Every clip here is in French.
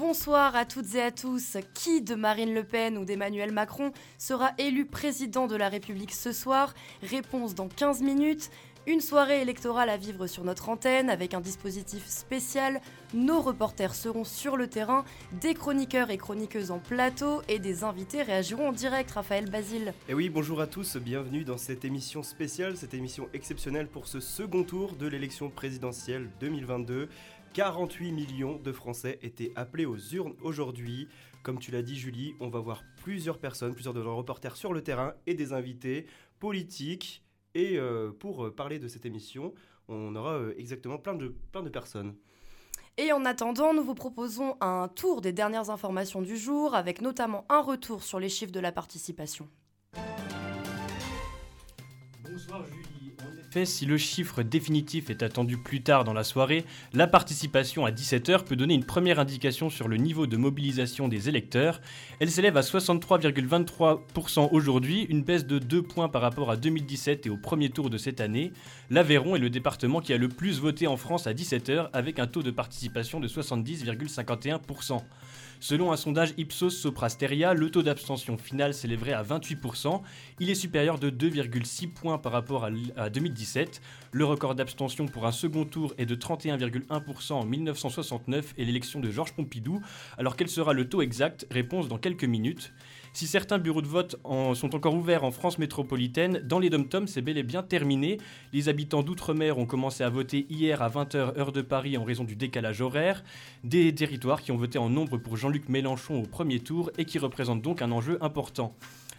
Bonsoir à toutes et à tous. Qui de Marine Le Pen ou d'Emmanuel Macron sera élu président de la République ce soir? Réponse dans 15 minutes. Une soirée électorale à vivre sur notre antenne avec un dispositif spécial. Nos reporters seront sur le terrain, des chroniqueurs et chroniqueuses en plateau et des invités réagiront en direct. Raphaël Basile. Et oui, bonjour à tous, bienvenue dans cette émission spéciale, cette émission exceptionnelle pour ce second tour de l'élection présidentielle 2022. 48 millions de Français étaient appelés aux urnes aujourd'hui. Comme tu l'as dit Julie, on va voir plusieurs personnes, plusieurs de nos reporters sur le terrain et des invités politiques et euh, pour euh, parler de cette émission, on aura euh, exactement plein de, plein de personnes. Et en attendant, nous vous proposons un tour des dernières informations du jour, avec notamment un retour sur les chiffres de la participation. Bonsoir Julie fait, si le chiffre définitif est attendu plus tard dans la soirée, la participation à 17h peut donner une première indication sur le niveau de mobilisation des électeurs. Elle s'élève à 63,23% aujourd'hui, une baisse de 2 points par rapport à 2017 et au premier tour de cette année. L'Aveyron est le département qui a le plus voté en France à 17h avec un taux de participation de 70,51%. Selon un sondage Ipsos Soprasteria, le taux d'abstention final s'élèverait à 28%. Il est supérieur de 2,6 points par rapport à 2017. Le record d'abstention pour un second tour est de 31,1% en 1969 et l'élection de Georges Pompidou. Alors quel sera le taux exact? Réponse dans quelques minutes. Si certains bureaux de vote sont encore ouverts en France métropolitaine, dans les dom-toms, c'est bel et bien terminé. Les habitants d'outre-mer ont commencé à voter hier à 20h heure de Paris en raison du décalage horaire. Des territoires qui ont voté en nombre pour Jean-Luc Mélenchon au premier tour et qui représentent donc un enjeu important.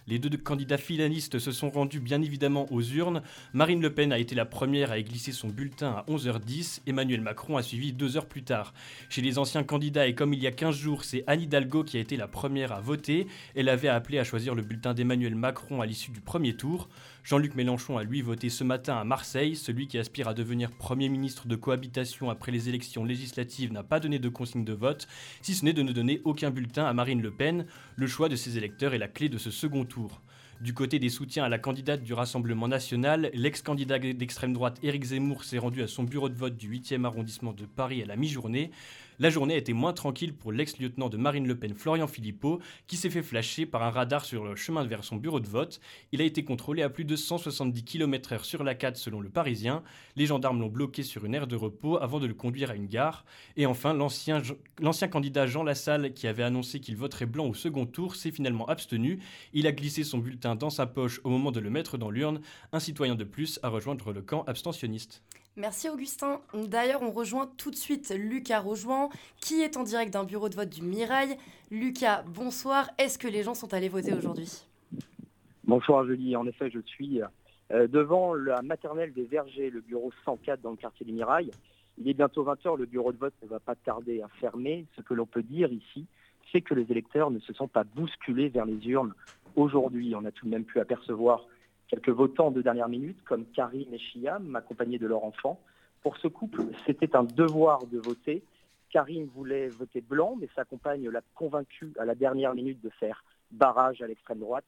Les deux candidats finalistes se sont rendus bien évidemment aux urnes. Marine Le Pen a été la première à y glisser son bulletin à 11h10. Emmanuel Macron a suivi deux heures plus tard. Chez les anciens candidats, et comme il y a 15 jours, c'est Anne Hidalgo qui a été la première à voter. Elle avait appelé à choisir le bulletin d'Emmanuel Macron à l'issue du premier tour. Jean-Luc Mélenchon a lui voté ce matin à Marseille. Celui qui aspire à devenir Premier ministre de cohabitation après les élections législatives n'a pas donné de consigne de vote, si ce n'est de ne donner aucun bulletin à Marine Le Pen. Le choix de ses électeurs est la clé de ce second Du côté des soutiens à la candidate du Rassemblement national, l'ex-candidat d'extrême droite Éric Zemmour s'est rendu à son bureau de vote du 8e arrondissement de Paris à la mi-journée. La journée a été moins tranquille pour l'ex-lieutenant de Marine Le Pen, Florian Philippot, qui s'est fait flasher par un radar sur le chemin vers son bureau de vote. Il a été contrôlé à plus de 170 km/h sur la 4 selon le Parisien. Les gendarmes l'ont bloqué sur une aire de repos avant de le conduire à une gare. Et enfin, l'ancien candidat Jean Lassalle, qui avait annoncé qu'il voterait blanc au second tour, s'est finalement abstenu. Il a glissé son bulletin dans sa poche au moment de le mettre dans l'urne. Un citoyen de plus à rejoindre le camp abstentionniste. Merci Augustin. D'ailleurs, on rejoint tout de suite Lucas Rojoin, qui est en direct d'un bureau de vote du Mirail. Lucas, bonsoir. Est-ce que les gens sont allés voter aujourd'hui? Bonsoir Julie. En effet, je suis euh, devant la maternelle des Vergers, le bureau 104 dans le quartier du Mirail. Il est bientôt 20h, le bureau de vote ne va pas tarder à fermer. Ce que l'on peut dire ici, c'est que les électeurs ne se sont pas bousculés vers les urnes aujourd'hui. On a tout de même pu apercevoir quelques votants de dernière minute, comme Karim et Chiam, accompagnés de leur enfant. Pour ce couple, c'était un devoir de voter. Karim voulait voter blanc, mais sa compagne l'a convaincu à la dernière minute de faire barrage à l'extrême droite.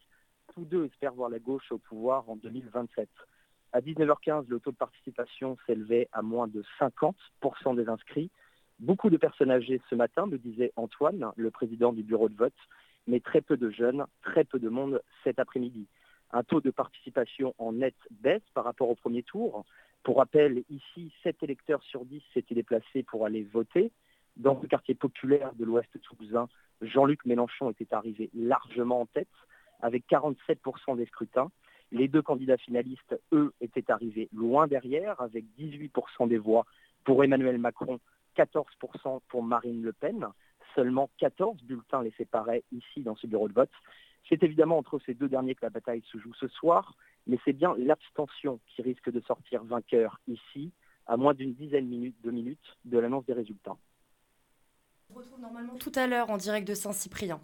Tous deux espèrent voir la gauche au pouvoir en 2027. À 19h15, le taux de participation s'élevait à moins de 50% des inscrits. Beaucoup de personnes âgées ce matin, me disait Antoine, le président du bureau de vote, mais très peu de jeunes, très peu de monde cet après-midi un taux de participation en net baisse par rapport au premier tour. Pour rappel, ici, 7 électeurs sur 10 s'étaient déplacés pour aller voter. Dans le quartier populaire de l'Ouest toulousain, Jean-Luc Mélenchon était arrivé largement en tête, avec 47% des scrutins. Les deux candidats finalistes, eux, étaient arrivés loin derrière, avec 18% des voix pour Emmanuel Macron, 14% pour Marine Le Pen. Seulement 14 bulletins les séparaient ici dans ce bureau de vote. C'est évidemment entre ces deux derniers que la bataille se joue ce soir, mais c'est bien l'abstention qui risque de sortir vainqueur ici, à moins d'une dizaine de minutes de l'annonce des résultats. On retrouve normalement tout à l'heure en direct de Saint-Cyprien.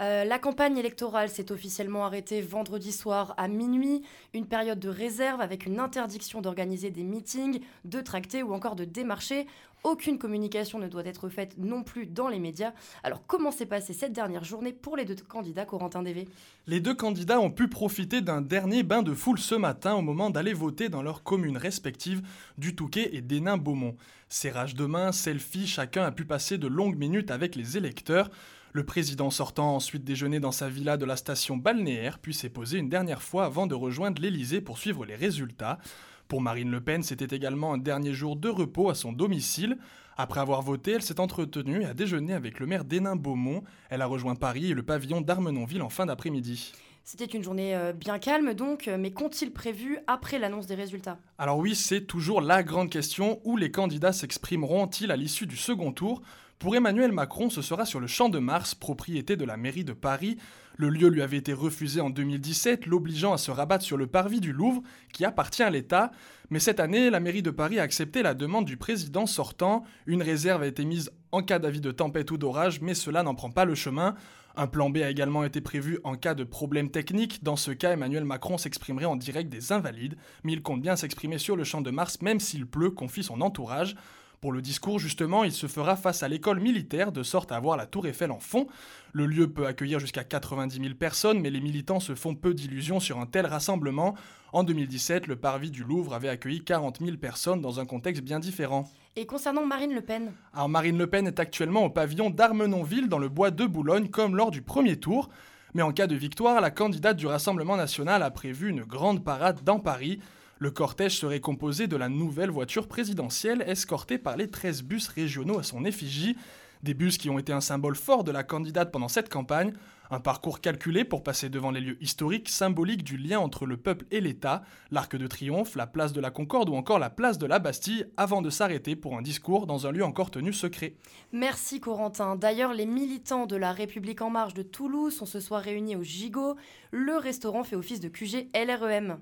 Euh, la campagne électorale s'est officiellement arrêtée vendredi soir à minuit, une période de réserve avec une interdiction d'organiser des meetings, de tracter ou encore de démarcher. Aucune communication ne doit être faite non plus dans les médias. Alors comment s'est passée cette dernière journée pour les deux candidats Corentin DV Les deux candidats ont pu profiter d'un dernier bain de foule ce matin au moment d'aller voter dans leurs communes respectives du Touquet et d'Hénin-Beaumont. Serrage de main, selfie, chacun a pu passer de longues minutes avec les électeurs. Le président sortant a ensuite déjeuné dans sa villa de la station balnéaire, puis s'est posé une dernière fois avant de rejoindre l'Elysée pour suivre les résultats. Pour Marine Le Pen, c'était également un dernier jour de repos à son domicile. Après avoir voté, elle s'est entretenue et a déjeuné avec le maire d'Hénin-Beaumont. Elle a rejoint Paris et le pavillon d'Armenonville en fin d'après-midi. C'était une journée euh, bien calme donc, mais qu'ont-ils prévu après l'annonce des résultats? Alors oui, c'est toujours la grande question où les candidats s'exprimeront-ils à l'issue du second tour? Pour Emmanuel Macron, ce sera sur le Champ de Mars, propriété de la mairie de Paris. Le lieu lui avait été refusé en 2017, l'obligeant à se rabattre sur le parvis du Louvre, qui appartient à l'État. Mais cette année, la mairie de Paris a accepté la demande du président sortant. Une réserve a été mise en cas d'avis de tempête ou d'orage, mais cela n'en prend pas le chemin. Un plan B a également été prévu en cas de problème technique. Dans ce cas, Emmanuel Macron s'exprimerait en direct des Invalides, mais il compte bien s'exprimer sur le champ de Mars, même s'il pleut, confie son entourage. Pour le discours, justement, il se fera face à l'école militaire, de sorte à avoir la tour Eiffel en fond. Le lieu peut accueillir jusqu'à 90 000 personnes, mais les militants se font peu d'illusions sur un tel rassemblement. En 2017, le parvis du Louvre avait accueilli 40 000 personnes dans un contexte bien différent. Et concernant Marine Le Pen? Alors Marine Le Pen est actuellement au pavillon d'Armenonville dans le bois de Boulogne comme lors du premier tour. Mais en cas de victoire, la candidate du Rassemblement national a prévu une grande parade dans Paris. Le cortège serait composé de la nouvelle voiture présidentielle escortée par les 13 bus régionaux à son effigie, des bus qui ont été un symbole fort de la candidate pendant cette campagne, un parcours calculé pour passer devant les lieux historiques symboliques du lien entre le peuple et l'État, l'Arc de Triomphe, la place de la Concorde ou encore la place de la Bastille, avant de s'arrêter pour un discours dans un lieu encore tenu secret. Merci Corentin. D'ailleurs, les militants de la République en marche de Toulouse sont ce soir réunis au Gigot. Le restaurant fait office de QG LREM.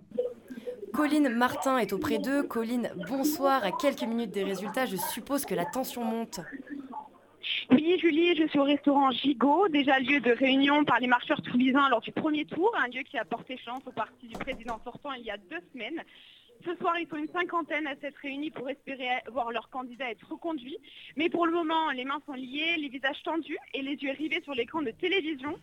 Colline Martin est auprès d'eux. Colline, bonsoir. À quelques minutes des résultats, je suppose que la tension monte. Oui, Julie, je suis au restaurant Gigot, déjà lieu de réunion par les marcheurs toulousains lors du premier tour, un lieu qui a porté chance au parti du président sortant il y a deux semaines. Ce soir, ils sont une cinquantaine à s'être réunis pour espérer voir leur candidat être reconduit. Mais pour le moment, les mains sont liées, les visages tendus et les yeux rivés sur l'écran de télévision.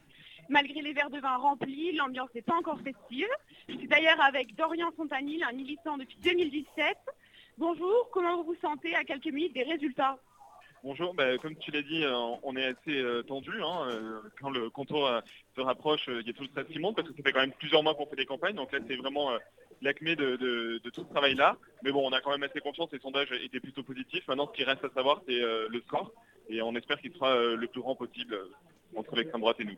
Malgré les verres de vin remplis, l'ambiance n'est pas encore festive. Je suis d'ailleurs avec Dorian Fontanil, un militant depuis 2017. Bonjour, comment vous vous sentez à quelques minutes des résultats? Bonjour, bah, comme tu l'as dit, euh, on est assez euh, tendu. Hein, euh, quand le contour se rapproche, il y a tout le stress qui monte parce que ça fait quand même plusieurs mois qu'on fait des campagnes. Donc là, c'est vraiment l'acmé de, tout ce travail-là. Mais bon, on a quand même assez confiance. Les sondages étaient plutôt positifs. Maintenant, ce qui reste à savoir, c'est le score. Et on espère qu'il sera le plus grand possible entre l'extrême droite et nous.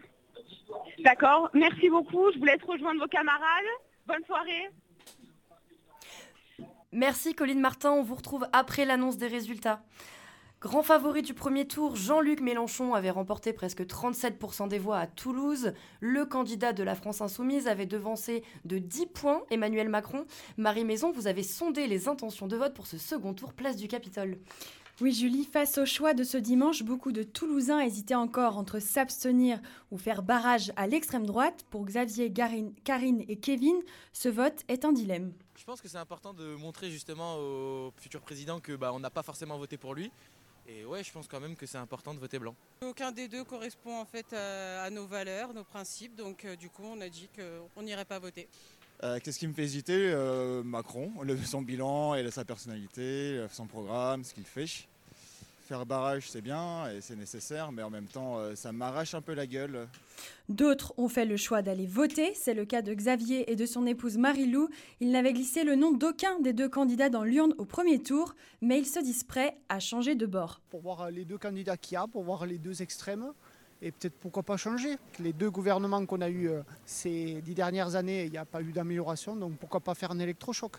D'accord, merci beaucoup. Je vous laisse rejoindre vos camarades. Bonne soirée. Merci Colline Martin, on vous retrouve après l'annonce des résultats. Grand favori du premier tour, Jean-Luc Mélenchon avait remporté presque 37% des voix à Toulouse. Le candidat de la France insoumise avait devancé de 10 points Emmanuel Macron. Marie Maison, vous avez sondé les intentions de vote pour ce second tour place du Capitole. Oui, Julie, face au choix de ce dimanche, beaucoup de Toulousains hésitaient encore entre s'abstenir ou faire barrage à l'extrême droite. Pour Xavier, Karine et Kevin, ce vote est un dilemme. Je pense que c'est important de montrer justement au futur président que bah, on n'a pas forcément voté pour lui. Et ouais, je pense quand même que c'est important de voter blanc. Aucun des deux correspond en fait à, nos valeurs, nos principes, donc euh, du coup on a dit qu'on n'irait pas voter. Euh, qu'est-ce qui me fait hésiter? Euh, Macron, son bilan et sa personnalité, son programme, ce qu'il fait faire barrage, c'est bien et c'est nécessaire, mais en même temps, euh, ça m'arrache un peu la gueule. D'autres ont fait le choix d'aller voter. C'est le cas de Xavier et de son épouse Marie-Lou. Ils n'avaient glissé le nom d'aucun des deux candidats dans l'urne au premier tour, mais ils se disent prêts à changer de bord. Pour voir les deux candidats qu'il y a, pour voir les deux extrêmes, et peut-être pourquoi pas changer. Les deux gouvernements qu'on a eus euh, ces dix dernières années, il n'y a pas eu d'amélioration, donc pourquoi pas faire un électrochoc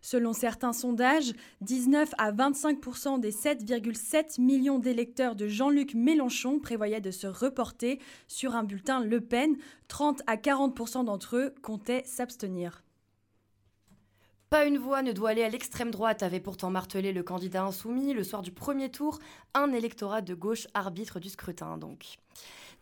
Selon certains sondages, 19 à 25% des 7,7 millions d'électeurs de Jean-Luc Mélenchon prévoyaient de se reporter sur un bulletin Le Pen. 30 à 40% d'entre eux comptaient s'abstenir. Pas une voix ne doit aller à l'extrême droite, avait pourtant martelé le candidat insoumis le soir du premier tour, un électorat de gauche arbitre du scrutin donc.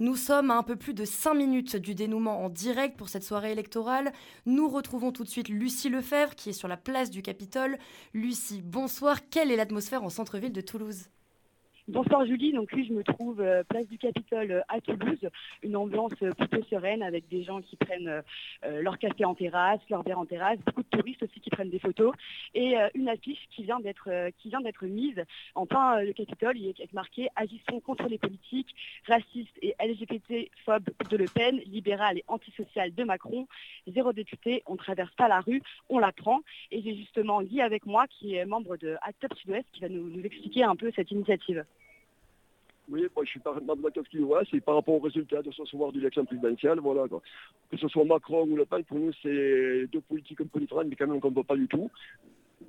Nous sommes à un peu plus de 5 minutes du dénouement en direct pour cette soirée électorale. Nous retrouvons tout de suite Lucie Lefebvre qui est sur la place du Capitole. Lucie, bonsoir. Quelle est l'atmosphère en centre-ville de Toulouse? Bonsoir Julie, donc oui je me trouve euh, place du Capitole euh, à Toulouse, une ambiance euh, plutôt sereine avec des gens qui prennent leur café en terrasse, leur verre en terrasse, beaucoup de touristes aussi qui prennent des photos. Et une affiche qui vient d'être qui vient d'être mise. En plein le Capitole, il est marqué Agissons contre les politiques racistes et LGBT-phobes de Le Pen, libéral et antisocial de Macron, zéro député, on ne traverse pas la rue, on la prend et j'ai justement Guy avec moi qui est membre de Act Up Sud-Ouest qui va nous expliquer un peu cette initiative. Oui, moi je suis d'accord avec ce qu'il voit, c'est par rapport au résultat de ce soir d'élection présidentielle, voilà. Que ce soit Macron ou Le Pen, pour nous c'est deux politiques un peu différentes, mais quand même on ne voit pas du tout.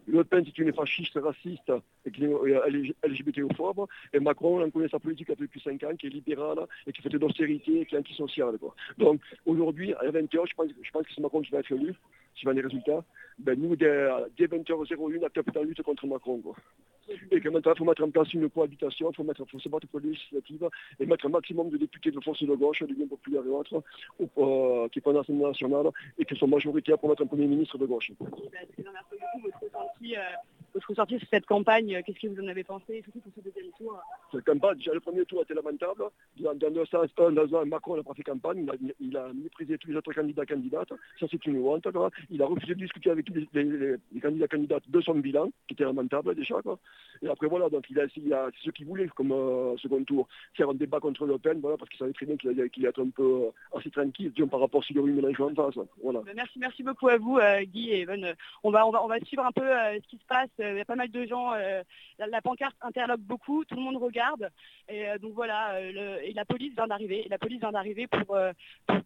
Le Pen, c'est une fasciste raciste et qui est LGBTophobe. Et Macron, on connaît sa politique depuis 5 ans, qui est libérale et qui fait de l'austérité et qui est antisociale. Donc aujourd'hui, à 20h, je pense, que c'est Macron qui va être élu, suivant les résultats. Ben, nous, dès, 20h01, on a tapé en lutte contre Macron et que maintenant il faut mettre en place une cohabitation, il faut, mettre, faut se battre pour les législatives et mettre un maximum de députés de force de gauche, de liens populaires et autres, euh, qui prennent l'Assemblée nationale et qui sont majoritaires pour mettre un Premier ministre de gauche. Votre ressenti sur cette campagne, qu'est-ce que vous en avez pensé, surtout pour ce deuxième tour? Cette campagne, déjà le premier tour était lamentable. Dans, dans sens, un, dans un, Macron n'a pas fait campagne, il a, méprisé tous les autres candidats candidates, ça c'est une honte. Il a refusé de discuter avec tous les, candidats candidates de son bilan, qui était lamentable déjà. Quoi. Et après, voilà, donc il a, ce qu'il voulait comme euh, second tour, faire un débat contre Le Pen, voilà, parce qu'il savait très bien qu'il allait, être un peu euh, assez tranquille, par rapport à si Louis Mélenchon en face. Voilà. Ben, merci, merci beaucoup à vous, euh, Guy et Evan. On va, on, va, on va suivre un peu ce qui se passe. Il y a pas mal de gens. La, pancarte interloque beaucoup, tout le monde regarde. Et donc voilà, et la police vient d'arriver. La police vient d'arriver pour,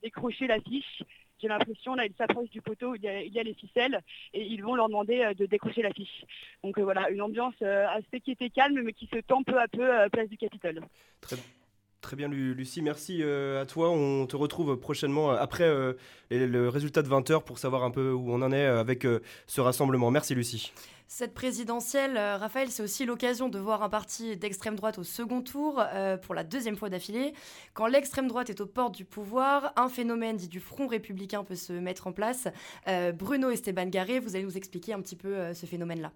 décrocher l'affiche j'ai l'impression, là, ils s'approchent du poteau où il y, a, les ficelles et ils vont leur demander euh, de décrocher l'affiche. Donc euh, voilà, une ambiance euh, assez qui était calme mais qui se tend peu à peu à place du Capitole. Très Très bien Lucie, merci à toi. On te retrouve prochainement après le résultat de 20h pour savoir un peu où on en est avec ce rassemblement. Merci Lucie. Cette présidentielle, euh, Raphaël, c'est aussi l'occasion de voir un parti d'extrême droite au second tour euh, pour la deuxième fois d'affilée. Quand l'extrême droite est aux portes du pouvoir, un phénomène dit du front républicain peut se mettre en place. Euh, Bruno Esteban Garé, vous allez nous expliquer un petit peu ce phénomène-là.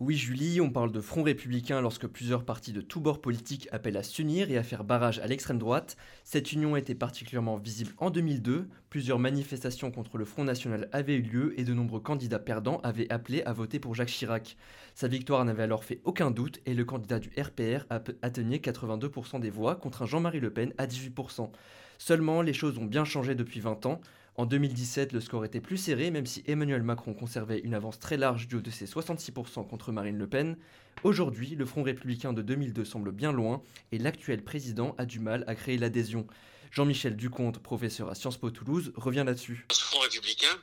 Oui, Julie, on parle de front républicain lorsque plusieurs partis de tous bords politiques appellent à s'unir et à faire barrage à l'extrême droite. Cette union était particulièrement visible en 2002. Plusieurs manifestations contre le Front National avaient eu lieu et de nombreux candidats perdants avaient appelé à voter pour Jacques Chirac. Sa victoire n'avait alors fait aucun doute et le candidat du RPR atteignait 82% des voix contre un Jean-Marie Le Pen à 18%. Seulement, les choses ont bien changé depuis 20 ans. En 2017, le score était plus serré, même si Emmanuel Macron conservait une avance très large du haut de ses 66% contre Marine Le Pen. Aujourd'hui, le Front républicain de 2002 semble bien loin et l'actuel président a du mal à créer l'adhésion. Jean-Michel Ducomte, professeur à Sciences Po Toulouse, revient là-dessus. Ce Front républicain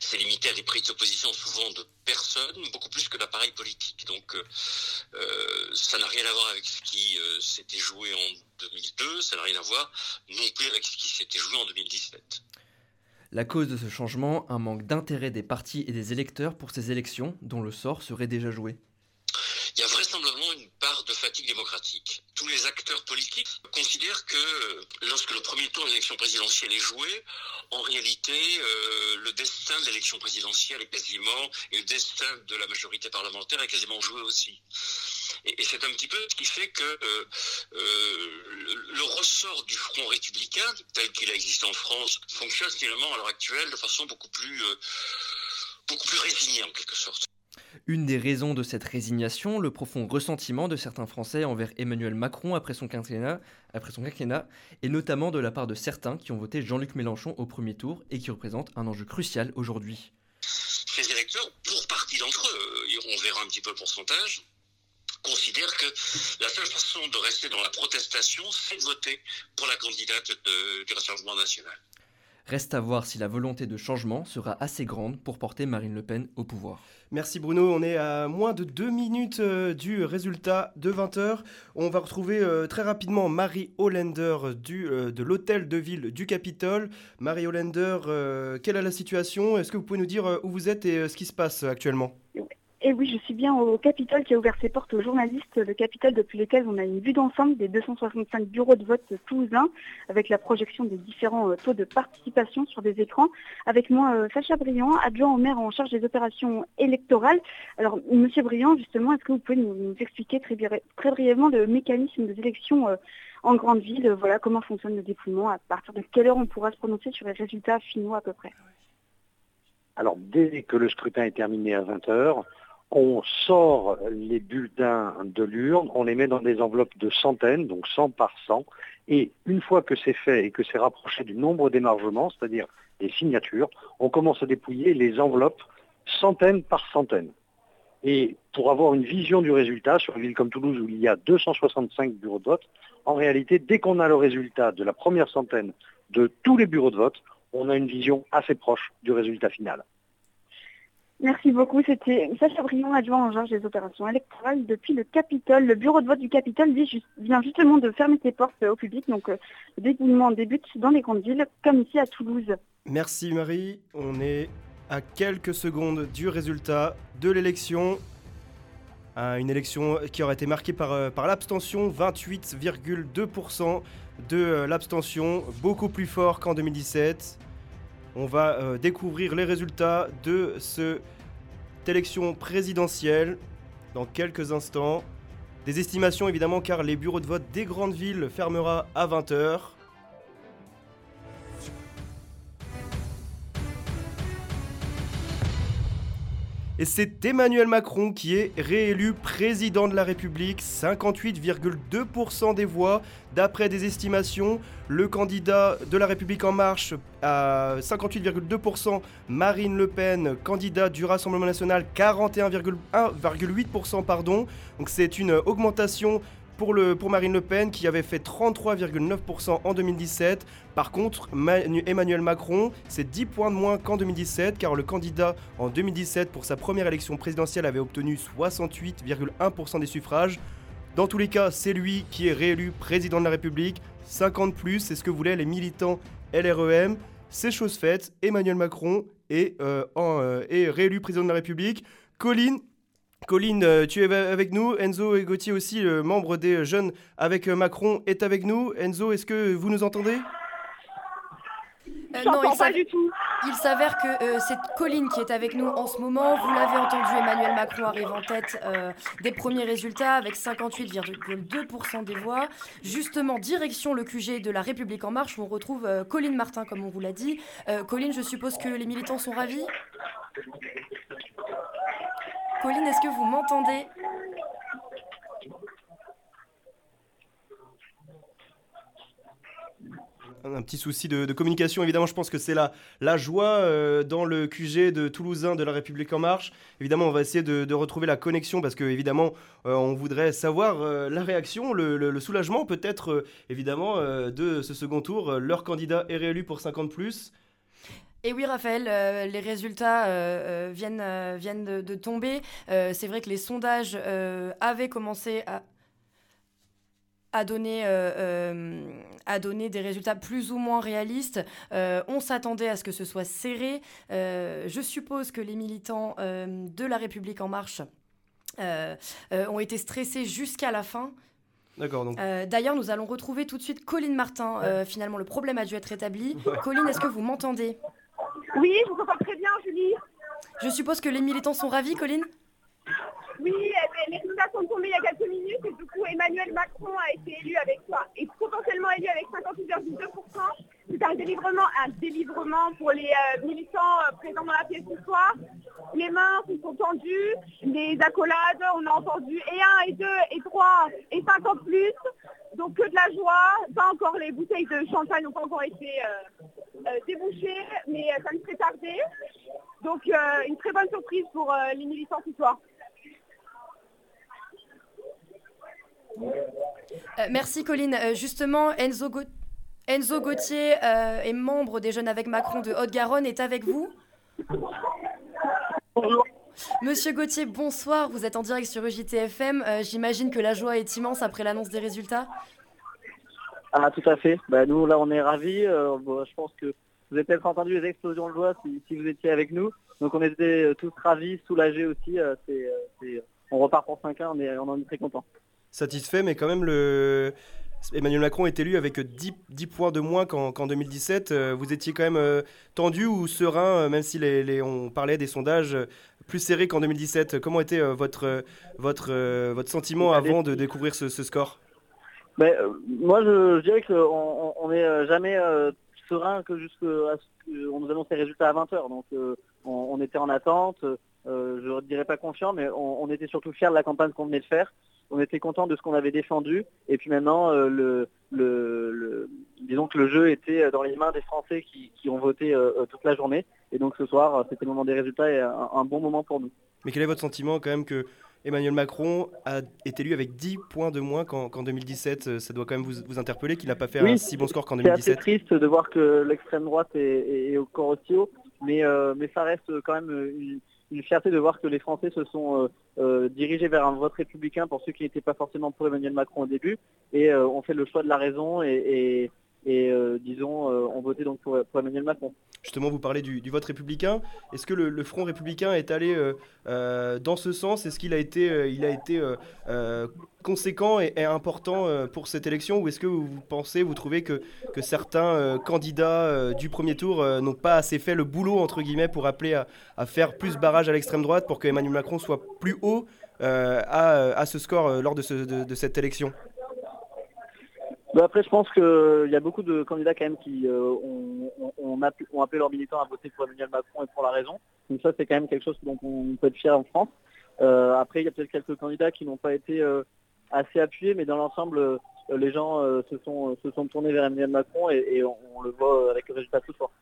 c'est limité à des prises d'opposition souvent de personnes, beaucoup plus que d'appareils politiques. Donc euh, euh, ça n'a rien à voir avec ce qui euh, s'était joué en 2002, ça n'a rien à voir non plus avec ce qui s'était joué en 2017. La cause de ce changement, un manque d'intérêt des partis et des électeurs pour ces élections dont le sort serait déjà joué. Il y a vraisemblablement une part de fatigue démocratique. Tous les acteurs politiques considèrent que lorsque le premier tour de l'élection présidentielle est joué, en réalité, euh, le destin de l'élection présidentielle est quasiment, et le destin de la majorité parlementaire est quasiment joué aussi. Et, c'est un petit peu ce qui fait que euh, euh, le, ressort du Front républicain, tel qu'il a existé en France, fonctionne finalement à l'heure actuelle de façon beaucoup plus, beaucoup plus résignée en quelque sorte. Une des raisons de cette résignation, le profond ressentiment de certains Français envers Emmanuel Macron après son quinquennat, après son quinquennat et notamment de la part de certains qui ont voté Jean-Luc Mélenchon au premier tour et qui représentent un enjeu crucial aujourd'hui. Ces électeurs, pour partie d'entre eux, on verra un petit peu le pourcentage, considèrent que la seule façon de rester dans la protestation, c'est de voter pour la candidate du Rassemblement national. Reste à voir si la volonté de changement sera assez grande pour porter Marine Le Pen au pouvoir. Merci Bruno, on est à moins de deux minutes euh, du résultat de 20h. On va retrouver euh, très rapidement Marie Hollander du, euh, de l'hôtel de ville du Capitole. Marie Hollander, quelle est la situation? Est-ce que vous pouvez nous dire où vous êtes et ce qui se passe actuellement? Et oui, je suis bien au Capitole qui a ouvert ses portes aux journalistes. Le Capitole depuis lequel on a une vue d'ensemble des 265 bureaux de vote toulousains avec la projection des différents euh, taux de participation sur des écrans. Avec moi, euh, Sacha Briand, adjoint au maire en charge des opérations électorales. Alors, Monsieur Briand, justement, est-ce que vous pouvez nous, expliquer très, très, brièvement le mécanisme des élections euh, en grande ville? Voilà, comment fonctionne le dépouillement? À partir de quelle heure on pourra se prononcer sur les résultats finaux à peu près? Alors, dès que le scrutin est terminé à 20h, on sort les bulletins de l'urne, on les met dans des enveloppes de centaines, donc 100 par 100, et une fois que c'est fait et que c'est rapproché du nombre d'émargements, c'est-à-dire des signatures, on commence à dépouiller les enveloppes centaines par centaines. Et pour avoir une vision du résultat, sur une ville comme Toulouse où il y a 265 bureaux de vote, en réalité, dès qu'on a le résultat de la première centaine de tous les bureaux de vote, on a une vision assez proche du résultat final. Merci beaucoup. C'était Sacha Briand, adjoint en charge des opérations électorales depuis le Capitole. Le bureau de vote du Capitole vient justement de fermer ses portes au public. Donc le déroulement débute dans les grandes villes, comme ici à Toulouse. Merci Marie. On est à quelques secondes du résultat de l'élection. Une élection qui aurait été marquée par, euh, l'abstention, 28,2% de euh, l'abstention, beaucoup plus fort qu'en 2017. On va euh, découvrir les résultats de cette élection présidentielle dans quelques instants. Des estimations évidemment car les bureaux de vote des grandes villes fermera à 20h. Et c'est Emmanuel Macron qui est réélu président de la République, 58,2% des voix. D'après des estimations, le candidat de la République en marche à 58,2%, Marine Le Pen, candidat du Rassemblement national, 41,8%, pardon. Donc c'est une augmentation pour, Marine Le Pen qui avait fait 33,9% en 2017. Par contre, Emmanuel Macron, c'est 10 points de moins qu'en 2017 car le candidat en 2017 pour sa première élection présidentielle avait obtenu 68,1% des suffrages. Dans tous les cas, c'est lui qui est réélu président de la République. 50 plus, c'est ce que voulaient les militants LREM. C'est chose faite, Emmanuel Macron est, euh, euh, est réélu président de la République. Colline, Colline, euh, tu es avec nous. Enzo et Gauthier aussi, le membre des jeunes avec euh, Macron, est avec nous. Enzo, est-ce que vous nous entendez? Euh, non, il pas du tout. Il s'avère que c'est Colline qui est avec nous en ce moment. Vous l'avez entendu, Emmanuel Macron arrive en tête des premiers résultats avec 58,2% des voix. Justement, direction le QG de la République en marche, où on retrouve Colline Martin, comme on vous l'a dit. Colline, je suppose que les militants sont ravis? Colline, est-ce que vous m'entendez? Un petit souci de, communication. Évidemment, je pense que c'est la, la joie euh, dans le QG de Toulousain de la République En Marche. Évidemment, on va essayer de, retrouver la connexion parce que, évidemment, euh, on voudrait savoir euh, la réaction, le, soulagement peut-être, évidemment, de ce second tour. Leur candidat est réélu pour 50 plus. Et oui, Raphaël, euh, les résultats euh, euh, viennent, viennent de, tomber. c'est vrai que les sondages avaient commencé à, à donner, à donner des résultats plus ou moins réalistes. on s'attendait à ce que ce soit serré. je suppose que les militants de La République en marche ont été stressés jusqu'à la fin. D'accord. D'ailleurs, nous allons retrouver tout de suite Colline Martin. finalement, le problème a dû être rétabli. Colline, est-ce que vous m'entendez? Oui, je vous entends très bien, Julie. Je suppose que les militants sont ravis, Colline Oui, eh ben, les résultats sont tombés il y a quelques minutes et du coup Emmanuel Macron a été élu avec quoi Et potentiellement élu avec 58,2%. C'est un délivrement, un délivrement pour les euh, militants euh, présents dans la pièce ce soir. Les mains se sont tendues, les accolades, on a entendu et un, et deux, et trois, et cinq en plus. Donc que de la joie, pas encore les bouteilles de champagne n'ont pas encore été euh, débouchées, mais ça ne serait tardé. Donc une très bonne surprise pour les militants ce soir. merci Colline. justement, Enzo, Enzo Gauthier euh, est membre des Jeunes avec Macron de Haute-Garonne, est avec vous? Monsieur Gauthier, bonsoir. Vous êtes en direct sur EJTFM. Euh, j'imagine que la joie est immense après l'annonce des résultats. Ah, tout à fait. Bah, nous, là, on est ravis. Euh, je pense que Vous avez peut-être entendu les explosions de joie si, vous étiez avec nous. Donc on était tous ravis, soulagés aussi. on repart pour 5 ans, mais on en est très content. Satisfait, mais quand même le Emmanuel Macron est élu avec 10, 10 points de moins qu'en 2017. Euh, vous étiez quand même euh, tendu ou serein, euh, même si les, on parlait des sondages plus serrés qu'en 2017. Comment était votre, votre, votre sentiment avant de découvrir ce, score? Ben, Moi, je, dirais qu'on n'est jamais serein que jusqu'à ce qu'on nous annonce les résultats à 20h. Donc, on, était en attente. je ne dirais pas confiant, mais on, était surtout fiers de la campagne qu'on venait de faire on était content de ce qu'on avait défendu. Et puis maintenant, euh, le, le, disons que le jeu était dans les mains des Français qui, ont voté euh, euh, toute la journée. Et donc ce soir, c'était le moment des résultats et un, bon moment pour nous. Mais quel est votre sentiment quand même que Emmanuel Macron a été élu avec 10 points de moins qu'en 2017 Ça doit quand même vous, interpeller qu'il n'a pas fait un si bon score qu'en 2017. C'est triste de voir que l'extrême droite est, au corps aussi haut, mais, mais ça reste quand même une une fierté de voir que les Français se sont euh, euh, dirigés vers un vote républicain pour ceux qui n'étaient pas forcément pour Emmanuel Macron au début. Et euh, on fait le choix de la raison et, et euh, disons, euh, ont voté donc pour, Emmanuel Macron. Justement, vous parlez du, vote républicain. Est-ce que le, Front républicain est allé euh, dans ce sens? Est-ce qu'il a été, il a été conséquent et, important pour cette élection? Ou est-ce que vous pensez, vous trouvez que, que certains candidats du premier tour n'ont pas assez fait le boulot, entre guillemets, pour appeler à, faire plus barrage à l'extrême droite pour que Emmanuel Macron soit plus haut à, ce score lors de cette élection? Bah, après, je pense qu'il y a beaucoup de candidats quand même qui euh, ont, appelé leurs militants à voter pour Emmanuel Macron et pour la raison. Donc ça, c'est quand même quelque chose dont on peut être fier en France. Euh, après, il y a peut-être quelques candidats qui n'ont pas été euh, assez appuyés, mais dans l'ensemble, les gens se, sont, se sont tournés vers Emmanuel Macron et, on, le voit avec le résultat tout fort.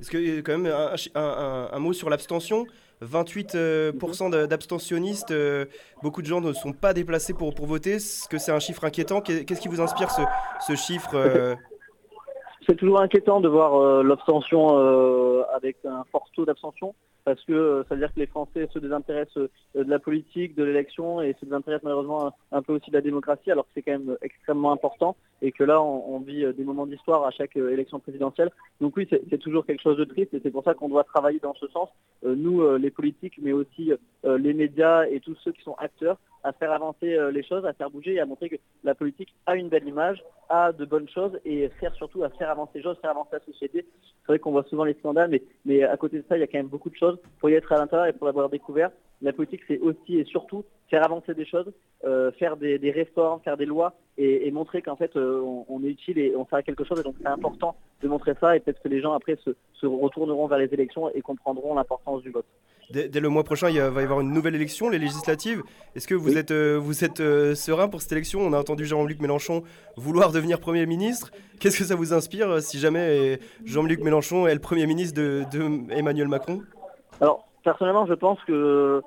Est-ce a quand même un mot sur l'abstention? 28% euh, d'abstentionnistes, euh, beaucoup de gens ne sont pas déplacés pour, pour voter. Est-ce que c'est un chiffre inquiétant? Qu'est-ce qui vous inspire ce, ce chiffre euh? C'est toujours inquiétant de voir l'abstention avec un fort taux d'abstention parce que euh, ça veut dire que les Français se désintéressent euh, de la politique, de l'élection et se désintéressent malheureusement un, peu aussi de la démocratie, alors que c'est quand même extrêmement important et que là on, vit euh, des moments d'histoire à chaque élection présidentielle. Donc oui, c'est toujours quelque chose de triste et c'est pour ça qu'on doit travailler dans ce sens, nous les politiques, mais aussi les médias et tous ceux qui sont acteurs, à faire avancer les choses, à faire bouger et à montrer que la politique a une belle image, a de bonnes choses et faire surtout à faire avancer les choses, faire avancer la société. C'est vrai qu'on voit souvent les scandales, mais, mais à côté de ça, il y a quand même beaucoup de choses pour y être à l'intérieur et pour l'avoir découvert. La politique, c'est aussi et surtout faire avancer des choses, euh, faire des, réformes, faire des lois et, montrer qu'en fait euh, on, est utile et on fait quelque chose. Et donc c'est important de montrer ça et peut-être que les gens après se, retourneront vers les élections et comprendront l'importance du vote. Dès, le mois prochain, il va y avoir une nouvelle élection, les législatives. Est-ce que vous êtes, euh, vous êtes serein pour cette élection? On a entendu Jean-Luc Mélenchon vouloir devenir Premier ministre. Qu'est-ce que ça vous inspire si jamais Jean-Luc Mélenchon est le Premier ministre de, de Emmanuel Macron? Alors, personnellement, je pense que